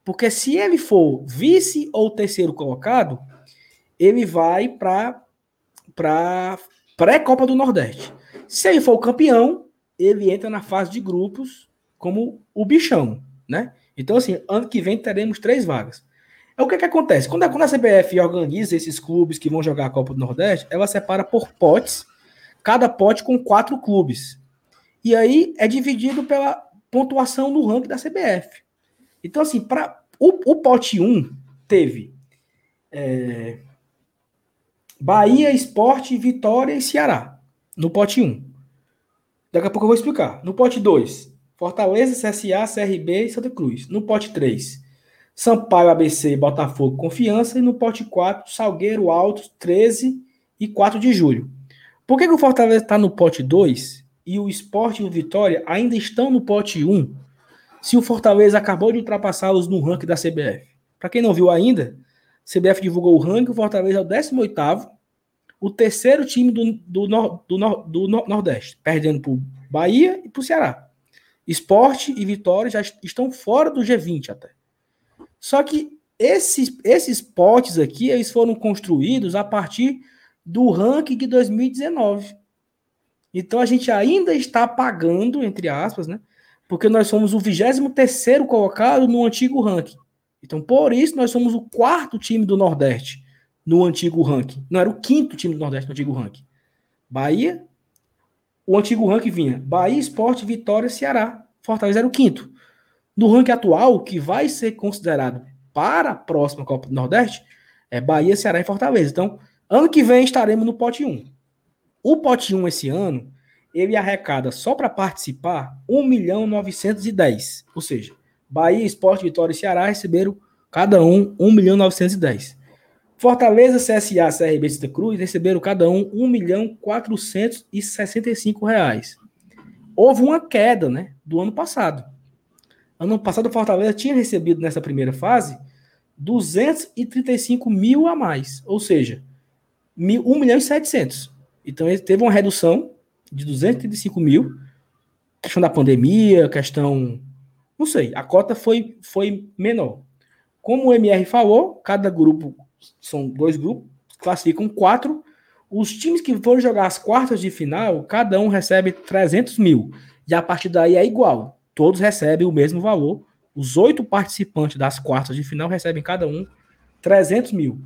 Porque se ele for vice ou terceiro colocado, ele vai para pré-Copa do Nordeste. Se ele for o campeão, ele entra na fase de grupos como o bichão, né? Então, assim, ano que vem teremos três vagas. É o que, que acontece? Quando a, quando a CBF organiza esses clubes que vão jogar a Copa do Nordeste, ela separa por potes, cada pote com quatro clubes. E aí é dividido pela pontuação no ranking da CBF. Então, assim, para o, o pote 1 teve é, Bahia, Esporte, Vitória e Ceará no pote 1. Daqui a pouco eu vou explicar. No pote 2, Fortaleza, CSA, CRB e Santa Cruz. No pote 3, Sampaio, ABC, Botafogo, Confiança. E no pote 4, Salgueiro, Altos, 13 e 4 de julho. Por que, que o Fortaleza está no pote 2 e o Esporte e o Vitória ainda estão no pote 1? se o Fortaleza acabou de ultrapassá-los no ranking da CBF. Para quem não viu ainda, CBF divulgou o ranking, o Fortaleza é o 18º, o terceiro time do, do, do, do Nordeste, perdendo para o Bahia e para o Ceará. Esporte e Vitória já estão fora do G20 até. Só que esses, esses potes aqui, eles foram construídos a partir do ranking de 2019. Então a gente ainda está pagando, entre aspas, né? Porque nós somos o 23 colocado no antigo ranking. Então, por isso, nós somos o quarto time do Nordeste no antigo ranking. Não era o quinto time do Nordeste no antigo ranking. Bahia, o antigo ranking vinha Bahia, Esporte, Vitória, Ceará. Fortaleza era o quinto. No ranking atual, que vai ser considerado para a próxima Copa do Nordeste, é Bahia, Ceará e Fortaleza. Então, ano que vem estaremos no pote 1. O pote 1 esse ano, ele arrecada só para participar 1 milhão 910. Ou seja, Bahia, Esporte, Vitória e Ceará receberam cada um 1 milhão 910. Fortaleza, CSA, CRB Santa Cruz receberam cada um 1 milhão 465 reais. Houve uma queda, né, do ano passado. Ano passado, Fortaleza tinha recebido nessa primeira fase 235 mil a mais, ou seja, 1 milhão e 700. Então, ele teve uma redução de 235 mil. Questão da pandemia, questão. Não sei, a cota foi, foi menor. Como o MR falou, cada grupo são dois grupos, classificam quatro. Os times que foram jogar as quartas de final, cada um recebe 300 mil. E a partir daí é igual. Todos recebem o mesmo valor. Os oito participantes das quartas de final recebem cada um 300 mil.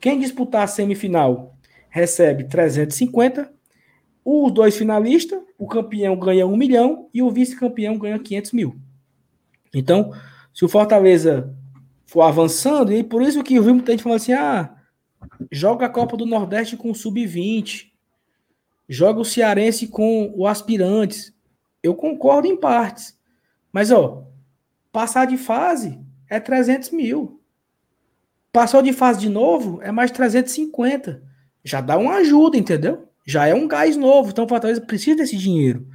Quem disputar a semifinal recebe 350. Os dois finalistas, o campeão ganha um milhão e o vice-campeão ganha 500 mil. Então, se o Fortaleza for avançando, e por isso que eu vi muita gente falando assim: ah, joga a Copa do Nordeste com o Sub-20, joga o Cearense com o Aspirantes. Eu concordo em partes. Mas, ó, passar de fase é 300 mil. Passou de fase de novo é mais 350. Já dá uma ajuda, entendeu? Já é um gás novo. Então, o Fortaleza precisa desse dinheiro.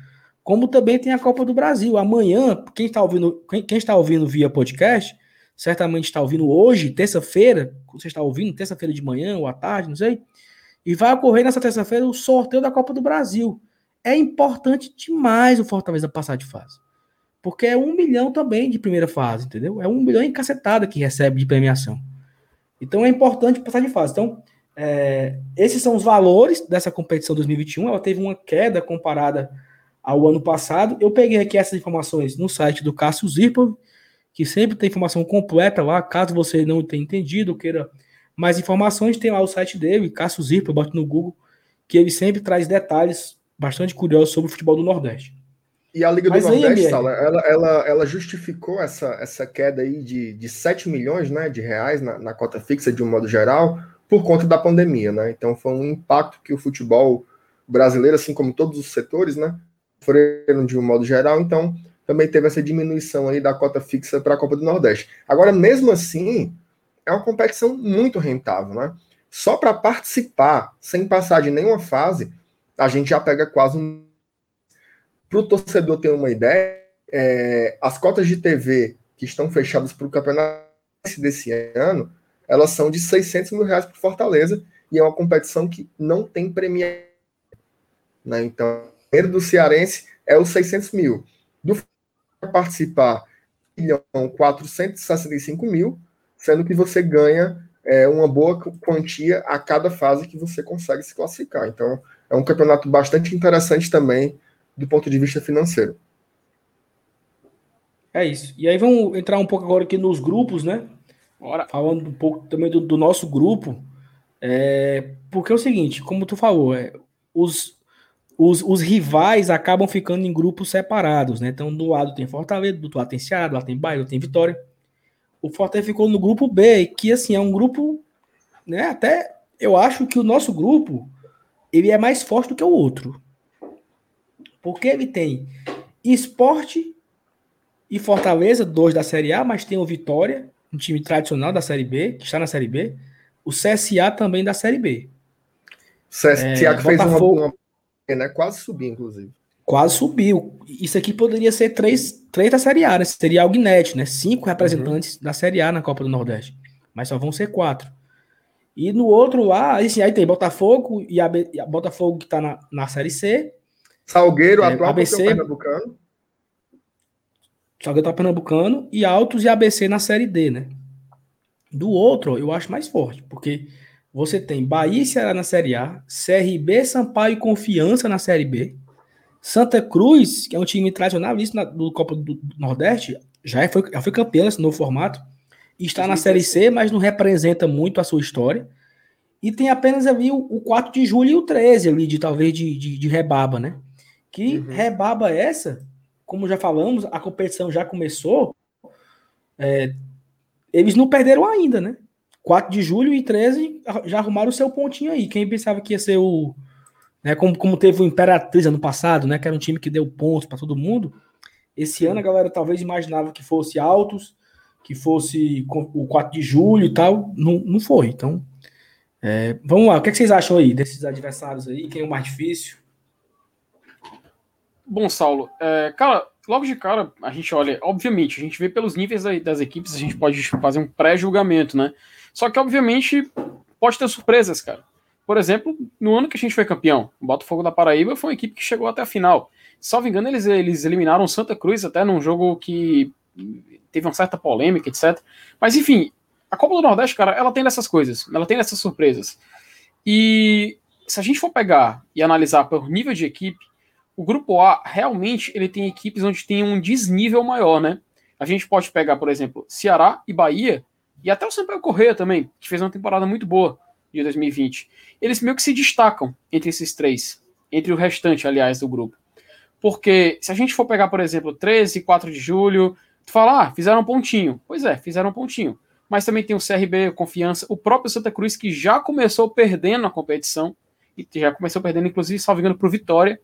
Como também tem a Copa do Brasil. Amanhã, quem está ouvindo, quem, quem está ouvindo via podcast, certamente está ouvindo hoje, terça-feira, você está ouvindo terça-feira de manhã ou à tarde, não sei, e vai ocorrer nessa terça-feira o sorteio da Copa do Brasil. É importante demais o Fortaleza passar de fase. Porque é um milhão também de primeira fase, entendeu? É um milhão encacetada que recebe de premiação. Então é importante passar de fase. Então, é, esses são os valores dessa competição 2021. Ela teve uma queda comparada ao ano passado. Eu peguei aqui essas informações no site do Cássio Zirpov, que sempre tem informação completa lá, caso você não tenha entendido, queira mais informações, tem lá o site dele, Cássio Zirpa, bote no Google, que ele sempre traz detalhes bastante curiosos sobre o futebol do Nordeste. E a Liga Mas do Nordeste, aí, Sala, ela, ela, ela justificou essa, essa queda aí de, de 7 milhões né, de reais na, na cota fixa, de um modo geral, por conta da pandemia, né? Então foi um impacto que o futebol brasileiro, assim como todos os setores, né, foram de um modo geral. Então, também teve essa diminuição aí da cota fixa para a Copa do Nordeste. Agora, mesmo assim, é uma competição muito rentável, né? Só para participar, sem passar de nenhuma fase, a gente já pega quase um. Para o torcedor ter uma ideia, é, as cotas de TV que estão fechadas para o campeonato desse ano, elas são de 600 mil reais para Fortaleza e é uma competição que não tem premiação. Né? Então, o dinheiro do Cearense é os 600 mil. Do participar, 465 mil, sendo que você ganha é, uma boa quantia a cada fase que você consegue se classificar. Então, é um campeonato bastante interessante também do ponto de vista financeiro. É isso. E aí vamos entrar um pouco agora aqui nos grupos, né? Bora. Falando um pouco também do, do nosso grupo. É, porque é o seguinte, como tu falou, é, os, os, os, rivais acabam ficando em grupos separados, né? Então, do lado tem Fortaleza, do outro lado tem Ceará, do lado tem Bahia, do lado tem Vitória. O Fortaleza ficou no grupo B, que assim é um grupo, né? Até eu acho que o nosso grupo ele é mais forte do que o outro, porque ele tem Esporte e Fortaleza, dois da Série A, mas tem o Vitória, um time tradicional da Série B, que está na Série B, o CSA também da Série B. CSA é, que fez uma, uma né? Quase subir, inclusive. Quase subiu. Isso aqui poderia ser três, três da Série A, né? Seria algo inédito, né? Cinco representantes uhum. da Série A na Copa do Nordeste. Mas só vão ser quatro. E no outro lá, assim, aí tem Botafogo e a, e a Botafogo que tá na, na Série C. Salgueiro, é, atual ABC, Pernambucano. Salgueiro tá Pernambucano e Altos e ABC na Série D, né? Do outro, eu acho mais forte, porque você tem Bahia e Ceará na Série A, CRB, Sampaio e Confiança na Série B, Santa Cruz, que é um time tradicionalista do Copa do Nordeste, já foi, já foi campeão nesse novo formato, está na Série C, mas não representa muito a sua história. E tem apenas ali o, o 4 de julho e o 13 ali, de talvez de, de, de rebaba, né? Que uhum. rebaba essa, como já falamos, a competição já começou. É, eles não perderam ainda, né? 4 de julho e 13 já arrumaram o seu pontinho aí. Quem pensava que ia ser o. Né, como, como teve o Imperatriz ano passado, né? Que era um time que deu pontos para todo mundo. Esse ano a galera talvez imaginava que fosse altos, que fosse o 4 de julho e tal. Não, não foi. Então, é, vamos lá. O que, é que vocês acham aí desses adversários aí? Quem é o mais difícil? Bom, Saulo, é, cara, logo de cara, a gente olha, obviamente, a gente vê pelos níveis das equipes, a gente pode fazer um pré-julgamento, né? Só que, obviamente, pode ter surpresas, cara. Por exemplo, no ano que a gente foi campeão, o Botafogo da Paraíba foi uma equipe que chegou até a final. Salvo engano, eles, eles eliminaram Santa Cruz até num jogo que teve uma certa polêmica, etc. Mas, enfim, a Copa do Nordeste, cara, ela tem dessas coisas, ela tem dessas surpresas. E se a gente for pegar e analisar por nível de equipe, o grupo A realmente ele tem equipes onde tem um desnível maior, né? A gente pode pegar, por exemplo, Ceará e Bahia, e até o Sampaio Correia também, que fez uma temporada muito boa de 2020. Eles meio que se destacam entre esses três, entre o restante, aliás, do grupo. Porque se a gente for pegar, por exemplo, 13 e 4 de julho, tu fala, ah, fizeram um pontinho. Pois é, fizeram um pontinho. Mas também tem o CRB, Confiança, o próprio Santa Cruz, que já começou perdendo a competição, e já começou perdendo, inclusive, salvo para o Vitória,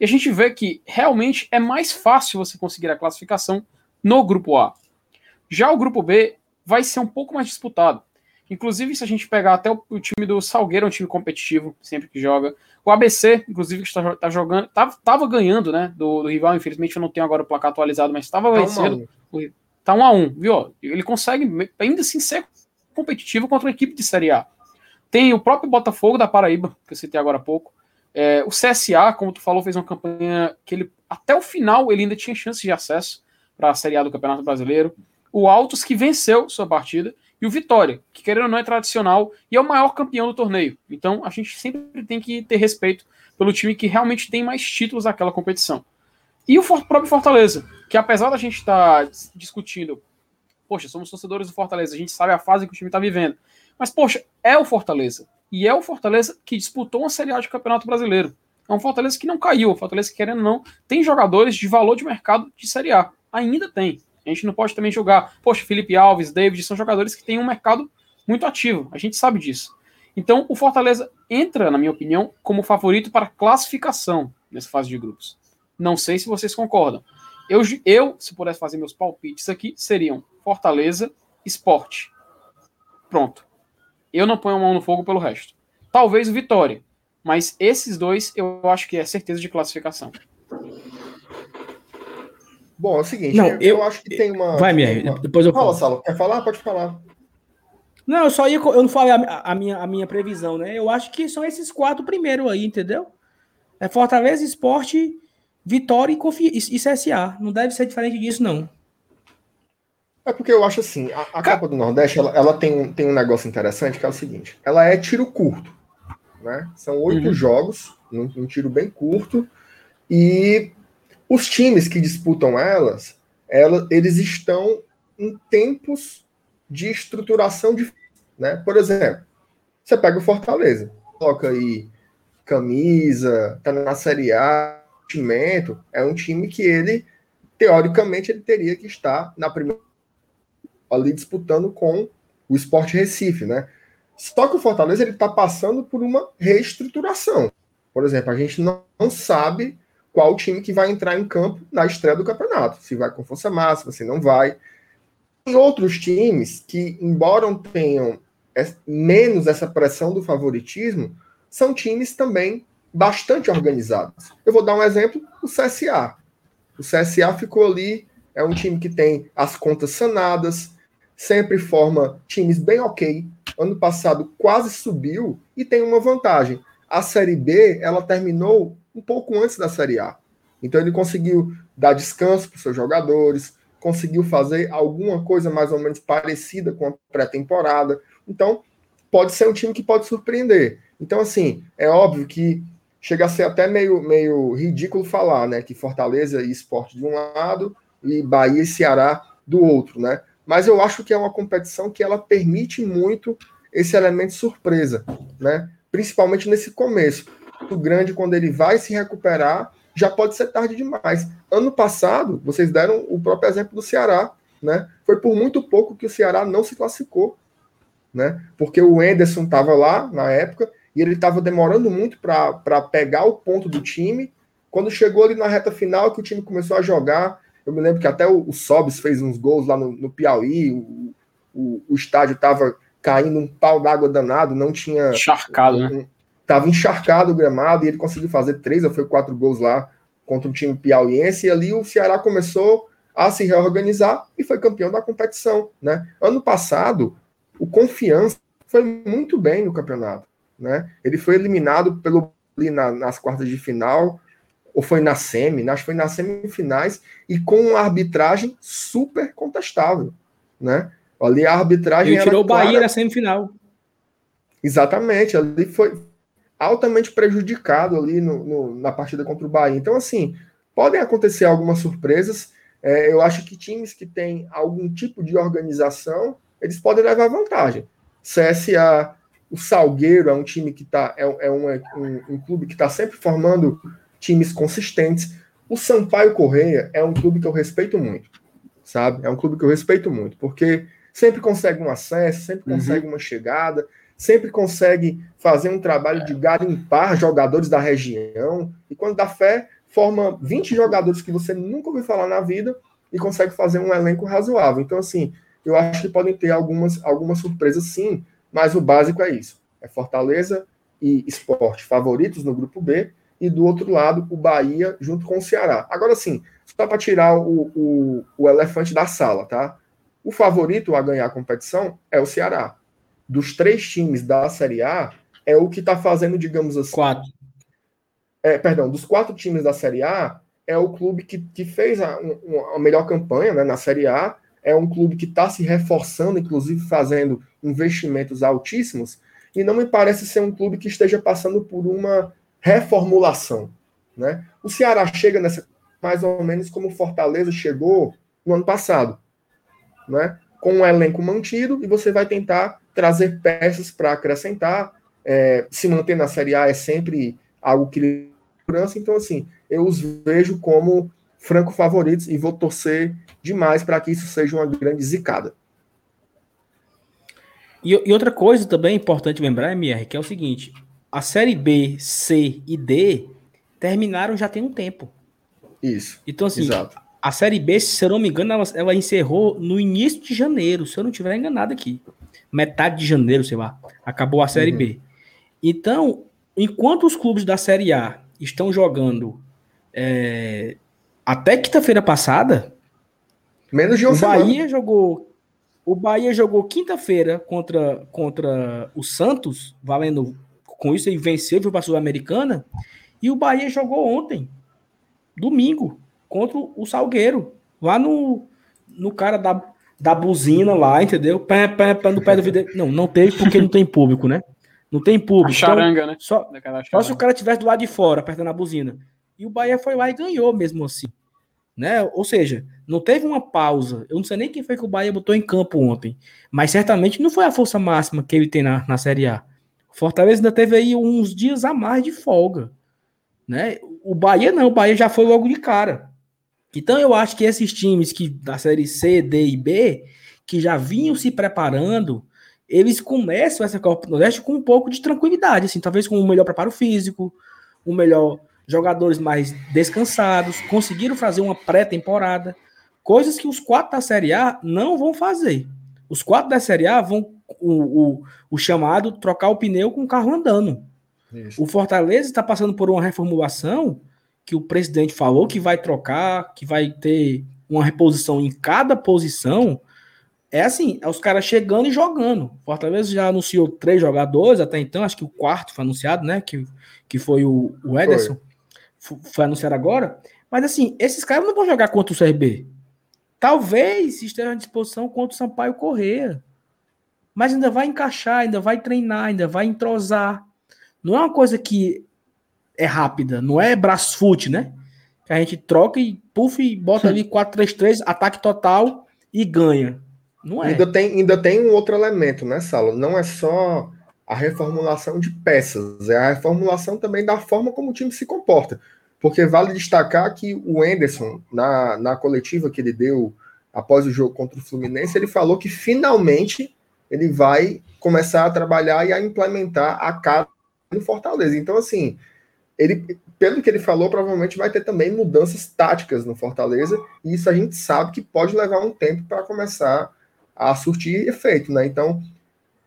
e a gente vê que realmente é mais fácil você conseguir a classificação no grupo A. Já o grupo B vai ser um pouco mais disputado. Inclusive, se a gente pegar até o, o time do Salgueiro, é um time competitivo, sempre que joga. O ABC, inclusive, que está tá jogando, tava, tava ganhando, né? Do, do, rival, infelizmente eu não tenho agora o placar atualizado, mas estava tá vencendo. Um tá um a um, viu? Ele consegue ainda assim ser competitivo contra uma equipe de Série A. Tem o próprio Botafogo da Paraíba, que eu citei agora há pouco. É, o CSA, como tu falou, fez uma campanha que ele até o final ele ainda tinha chance de acesso para a Série A do Campeonato Brasileiro. O Altos que venceu sua partida e o Vitória, que querendo ou não é tradicional e é o maior campeão do torneio. Então a gente sempre tem que ter respeito pelo time que realmente tem mais títulos naquela competição. E o próprio Fortaleza, que apesar da gente estar tá discutindo, poxa, somos torcedores do Fortaleza, a gente sabe a fase que o time está vivendo. Mas, poxa, é o Fortaleza. E é o Fortaleza que disputou uma Série A de Campeonato Brasileiro. É um Fortaleza que não caiu, o Fortaleza que, querendo ou não, tem jogadores de valor de mercado de Série A. Ainda tem. A gente não pode também jogar, poxa, Felipe Alves, David, são jogadores que têm um mercado muito ativo. A gente sabe disso. Então, o Fortaleza entra, na minha opinião, como favorito para classificação nessa fase de grupos. Não sei se vocês concordam. Eu, eu se pudesse fazer meus palpites aqui, seriam Fortaleza, Esporte. Pronto. Eu não ponho a mão no fogo pelo resto. Talvez o Vitória, mas esses dois eu acho que é certeza de classificação. Bom, é o seguinte, não, eu, eu acho que tem uma. Vai, minha, uma... depois eu. Fala, Salo. Quer falar? Pode falar. Não, eu só ia. Eu não falei a, a, minha, a minha previsão, né? Eu acho que são esses quatro primeiro aí, entendeu? É Fortaleza, Esporte, Vitória e, Confi e CSA. Não deve ser diferente disso, não. É porque eu acho assim, a, a Copa do Nordeste, ela, ela, tem, um, tem um negócio interessante que é o seguinte, ela é tiro curto, né? São oito uhum. jogos, um, um, tiro bem curto, e os times que disputam elas, ela, eles estão em tempos de estruturação de, né? Por exemplo, você pega o Fortaleza, coloca aí camisa, tá na Série A, é um time que ele, teoricamente, ele teria que estar na primeira ali disputando com o Sport Recife, né? Só que o Fortaleza ele está passando por uma reestruturação. Por exemplo, a gente não, não, sabe qual time que vai entrar em campo na estreia do campeonato. Se vai com força máxima, se não vai. Tem outros times que, embora tenham menos essa pressão do favoritismo, são times também bastante organizados. Eu vou dar um exemplo: o CSA. O CSA ficou ali, é um time que tem as contas sanadas, sempre forma times bem ok. Ano passado quase subiu e tem uma vantagem. A Série B, ela terminou um pouco antes da Série A. Então ele conseguiu dar descanso para os seus jogadores, conseguiu fazer alguma coisa mais ou menos parecida com a pré-temporada. Então, pode ser um time que pode surpreender. Então, assim, é óbvio que chega a ser até meio, meio ridículo falar, né? Que Fortaleza e Esporte de um lado e Bahia e Ceará do outro, né? Mas eu acho que é uma competição que ela permite muito esse elemento surpresa, né? Principalmente nesse começo. O grande, quando ele vai se recuperar, já pode ser tarde demais. Ano passado, vocês deram o próprio exemplo do Ceará, né? Foi por muito pouco que o Ceará não se classificou, né? Porque o Enderson estava lá na época e ele estava demorando muito para pegar o ponto do time. Quando chegou ali na reta final, que o time começou a jogar, eu me lembro que até o, o Sobis fez uns gols lá no, no Piauí, o, o, o estádio estava caindo um pau d'água danado, não tinha. Encharcado, um, né? Tava encharcado o gramado e ele conseguiu fazer três ou foi quatro gols lá contra um time piauiense. E ali o Ceará começou a se reorganizar e foi campeão da competição, né? Ano passado, o Confiança foi muito bem no campeonato, né? Ele foi eliminado pelo ali na, nas quartas de final ou foi na semi, acho que foi nas semifinais e com uma arbitragem super contestável, né? Ali a arbitragem Ele tirou o Bahia na semifinal. Exatamente, ali foi altamente prejudicado ali no, no, na partida contra o Bahia. Então, assim, podem acontecer algumas surpresas. É, eu acho que times que têm algum tipo de organização, eles podem levar vantagem. CSA, o Salgueiro é um time que está é, é um, um, um clube que está sempre formando times consistentes. O Sampaio Correia é um clube que eu respeito muito, sabe? É um clube que eu respeito muito, porque sempre consegue um acesso, sempre uhum. consegue uma chegada, sempre consegue fazer um trabalho de garimpar jogadores da região, e quando dá fé, forma 20 jogadores que você nunca ouviu falar na vida e consegue fazer um elenco razoável. Então, assim, eu acho que podem ter algumas, algumas surpresas sim, mas o básico é isso. É Fortaleza e Esporte favoritos no grupo B, e do outro lado o Bahia junto com o Ceará. Agora sim, só para tirar o, o, o elefante da sala, tá? O favorito a ganhar a competição é o Ceará dos três times da Série A, é o que está fazendo, digamos assim. Quatro. É, perdão, dos quatro times da Série A, é o clube que, que fez a, a melhor campanha né, na Série A, é um clube que está se reforçando, inclusive fazendo investimentos altíssimos, e não me parece ser um clube que esteja passando por uma reformulação. Né? O Ceará chega nessa mais ou menos como o Fortaleza chegou no ano passado, né? com um elenco mantido, e você vai tentar trazer peças para acrescentar. É, se manter na Série A é sempre algo que segurança. Então, assim, eu os vejo como franco favoritos e vou torcer demais para que isso seja uma grande zicada. E, e, outra coisa também importante lembrar, MR, que é o seguinte: a Série B, C e D terminaram já tem um tempo. Isso. Então, assim, exato. a Série B, se eu não me engano, ela, ela encerrou no início de janeiro, se eu não estiver enganado aqui metade de janeiro, sei lá, acabou a Série uhum. B. Então, enquanto os clubes da Série A estão jogando é, até quinta-feira passada, menos de uma o semana. Bahia jogou o Bahia jogou quinta-feira contra, contra o Santos, valendo com isso, ele venceu, para a Sul-Americana. E o Bahia jogou ontem, domingo, contra o Salgueiro, lá no, no cara da, da buzina lá, entendeu? Pé, pé, pé, no pé do vídeo. Não, não teve porque não tem público, né? Não tem público. A charanga, então, né? Só, só se o cara tivesse do lado de fora, apertando a buzina. E o Bahia foi lá e ganhou mesmo assim. Né? Ou seja, não teve uma pausa. Eu não sei nem quem foi que o Bahia botou em campo ontem. Mas certamente não foi a força máxima que ele tem na, na Série A. O Fortaleza ainda teve aí uns dias a mais de folga. Né? O Bahia não, o Bahia já foi logo de cara. Então eu acho que esses times que da série C, D e B, que já vinham se preparando, eles começam essa Copa do Nordeste com um pouco de tranquilidade, assim, talvez com um melhor preparo físico, um melhor jogadores mais descansados, conseguiram fazer uma pré-temporada, coisas que os quatro da Série A não vão fazer. Os quatro da Série A vão o, o, o chamado trocar o pneu com o carro andando. Isso. O Fortaleza está passando por uma reformulação que o presidente falou que vai trocar, que vai ter uma reposição em cada posição, é assim, é os caras chegando e jogando. Fortaleza já anunciou três jogadores até então, acho que o quarto foi anunciado, né? Que, que foi o, o Ederson. Foi. foi anunciado agora. Mas assim, esses caras não vão jogar contra o CRB. Talvez esteja à disposição contra o Sampaio Correia. Mas ainda vai encaixar, ainda vai treinar, ainda vai entrosar. Não é uma coisa que é rápida, não é braço né? Que a gente troca e puff e bota ali 4-3-3, ataque total e ganha. Não é. Ainda tem, ainda tem um outro elemento, né, Salo? Não é só a reformulação de peças, é a reformulação também da forma como o time se comporta. Porque vale destacar que o Enderson, na, na coletiva que ele deu após o jogo contra o Fluminense, ele falou que finalmente ele vai começar a trabalhar e a implementar a cara no Fortaleza. Então, assim, ele, pelo que ele falou, provavelmente vai ter também mudanças táticas no Fortaleza, e isso a gente sabe que pode levar um tempo para começar a surtir efeito, né? Então,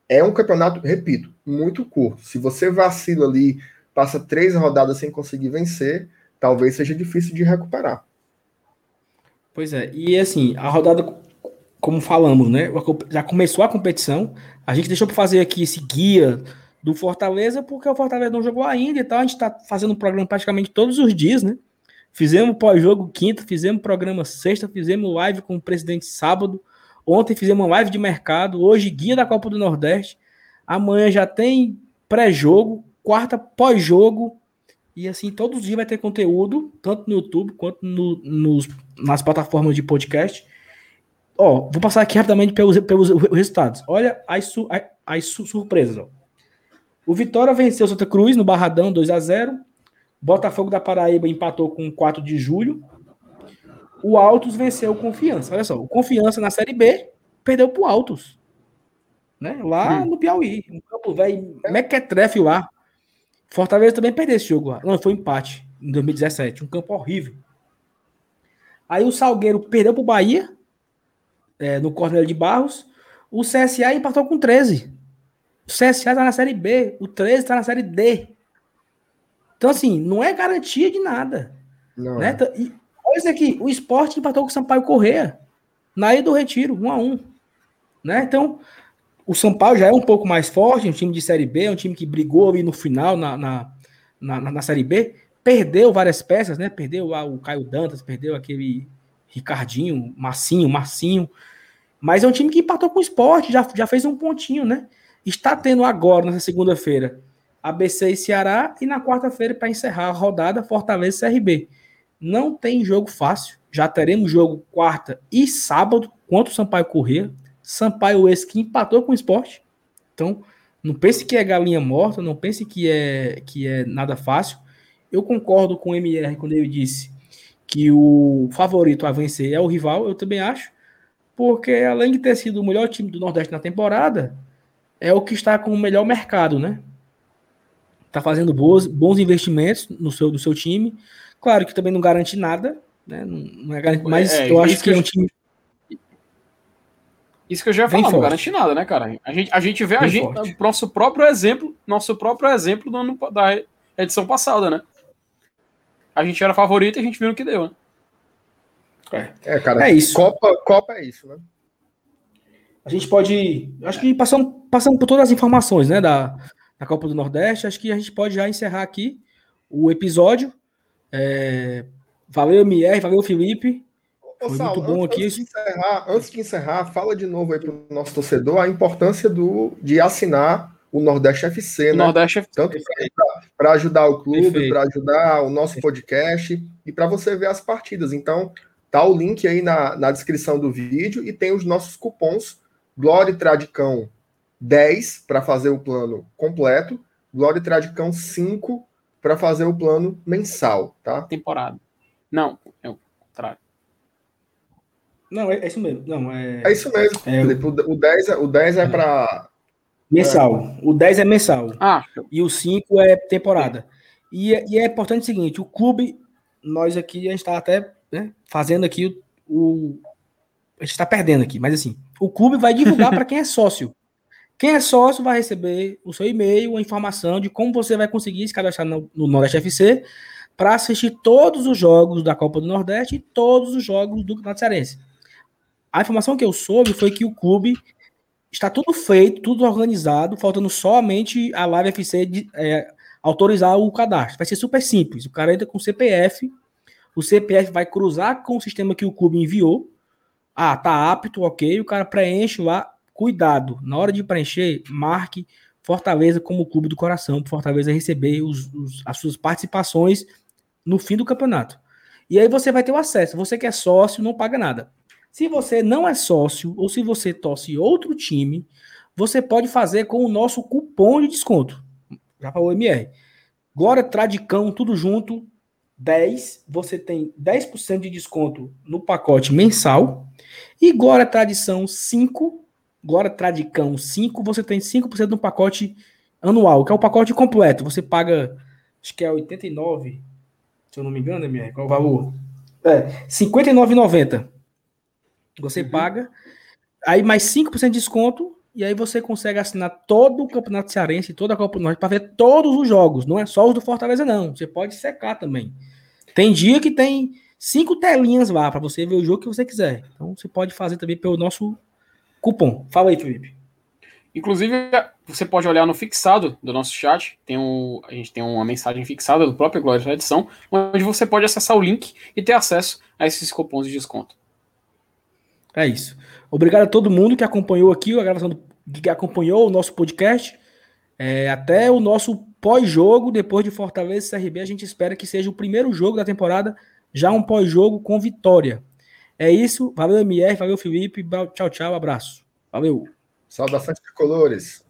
é um campeonato, repito, muito curto. Se você vacila ali, passa três rodadas sem conseguir vencer, talvez seja difícil de recuperar. Pois é, e assim, a rodada, como falamos, né? Já começou a competição, a gente deixou para fazer aqui esse guia do Fortaleza, porque o Fortaleza não jogou ainda e tal. A gente está fazendo um programa praticamente todos os dias, né? Fizemos pós-jogo quinta, fizemos programa sexta, fizemos live com o presidente sábado. Ontem fizemos uma live de mercado. Hoje, guia da Copa do Nordeste. Amanhã já tem pré-jogo, quarta pós-jogo. E assim, todos os dias vai ter conteúdo, tanto no YouTube quanto no, nos, nas plataformas de podcast. Ó, vou passar aqui rapidamente pelos, pelos resultados. Olha as, as, as surpresas, ó. O Vitória venceu Santa Cruz no Barradão 2 a 0 Botafogo da Paraíba empatou com 4 de julho. O Altos venceu o Confiança. Olha só, o Confiança na Série B perdeu pro Altos. Né? Lá no Piauí. Um campo velho, mequetrefe lá. Fortaleza também perdeu esse jogo lá. Não, foi empate em 2017. Um campo horrível. Aí o Salgueiro perdeu pro Bahia, é, no Cornélio de Barros. O CSA empatou com 13. O CSA tá na Série B, o 13 tá na Série D. Então, assim, não é garantia de nada. Não né? É. E, olha isso aqui, o esporte empatou com o Sampaio Correia, na Ilha do Retiro, 1 a 1 né? Então, o Sampaio já é um pouco mais forte, um time de Série B, um time que brigou ali no final na, na, na, na Série B, perdeu várias peças, né? Perdeu o Caio Dantas, perdeu aquele Ricardinho, Massinho, Massinho, mas é um time que empatou com o esporte, já, já fez um pontinho, né? Está tendo agora, nessa segunda-feira, ABC e Ceará, e na quarta-feira, para encerrar a rodada, Fortaleza e CRB. Não tem jogo fácil. Já teremos jogo quarta e sábado contra o Sampaio Corrêa. Sampaio esse que empatou com o esporte. Então, não pense que é galinha morta, não pense que é, que é nada fácil. Eu concordo com o MR quando ele disse que o favorito a vencer é o rival, eu também acho, porque além de ter sido o melhor time do Nordeste na temporada, é o que está com o melhor mercado, né? Está fazendo boas, bons investimentos no seu, no seu time. Claro que também não garante nada, né? Não, é garante, mas é, eu acho que, que é um time. Isso que eu já ia falar, não garante nada, né, cara? A gente, a gente vê a gente, nosso próprio exemplo, nosso próprio exemplo do ano, da edição passada, né? A gente era favorito e a gente viu o que deu, né? É, é cara, é isso. Copa, Copa é isso, né? A gente pode. Acho que passando, passando por todas as informações né, da, da Copa do Nordeste, acho que a gente pode já encerrar aqui o episódio. É, valeu, MR, valeu, Felipe. Ô, Foi Saulo, muito bom antes, aqui. Antes de, encerrar, antes de encerrar, fala de novo aí para o nosso torcedor a importância do, de assinar o Nordeste FC, né? Nordeste FC. Tanto para ajudar o clube, para ajudar o nosso podcast e para você ver as partidas. Então, tá o link aí na, na descrição do vídeo e tem os nossos cupons Glória e Tradicão 10 para fazer o plano completo, Glória e Tradicão 5 para fazer o plano mensal, tá? Temporada. Não, é o contrário. Não, é, é, isso mesmo. Não, é... é isso mesmo, é... Felipe. O 10 é, o 10 é, é. para. Mensal. O 10 é mensal. Ah. E o 5 é temporada. E, é, e é importante o seguinte: o clube, nós aqui, a gente está até né, fazendo aqui o, o. A gente está perdendo aqui, mas assim, o clube vai divulgar para quem é sócio. Quem é sócio vai receber o seu e-mail, a informação de como você vai conseguir se cadastrar no, no Nordeste FC para assistir todos os jogos da Copa do Nordeste e todos os jogos do Campeonato Cearense. A informação que eu soube foi que o clube está tudo feito, tudo organizado, faltando somente a Live FC de, é, autorizar o cadastro. Vai ser super simples. O cara entra com o CPF, o CPF vai cruzar com o sistema que o clube enviou. Ah, tá apto, ok. O cara preenche lá. Cuidado, na hora de preencher, marque Fortaleza como clube do coração, Fortaleza receber os, os, as suas participações no fim do campeonato. E aí você vai ter o acesso. Você que é sócio, não paga nada. Se você não é sócio ou se você torce outro time, você pode fazer com o nosso cupom de desconto. Já falou MR. Glória Tradicão, tudo junto, 10. Você tem 10% de desconto no pacote mensal. E Glória Tradição 5. Glória Tradicão 5, você tem 5% no pacote anual, que é o pacote completo. Você paga, acho que é 89, se eu não me engano, MR, qual é o valor? É, R$ 59,90. Você uhum. paga, aí mais 5% de desconto, e aí você consegue assinar todo o Campeonato Cearense, toda a Copa do Norte, para ver todos os jogos. Não é só os do Fortaleza, não. Você pode secar também. Tem dia que tem cinco telinhas lá para você ver o jogo que você quiser. Então você pode fazer também pelo nosso cupom. Fala aí, Felipe. Inclusive, você pode olhar no fixado do nosso chat, tem um, a gente tem uma mensagem fixada do próprio Glória da Edição, onde você pode acessar o link e ter acesso a esses cupons de desconto. É isso. Obrigado a todo mundo que acompanhou aqui a gravação do, que acompanhou o nosso podcast. É, até o nosso pós-jogo, depois de Fortaleza e CRB, a gente espera que seja o primeiro jogo da temporada, já um pós-jogo com vitória. É isso. Valeu, MR. Valeu, Felipe. Tchau, tchau. Abraço. Valeu. Saudações tricolores.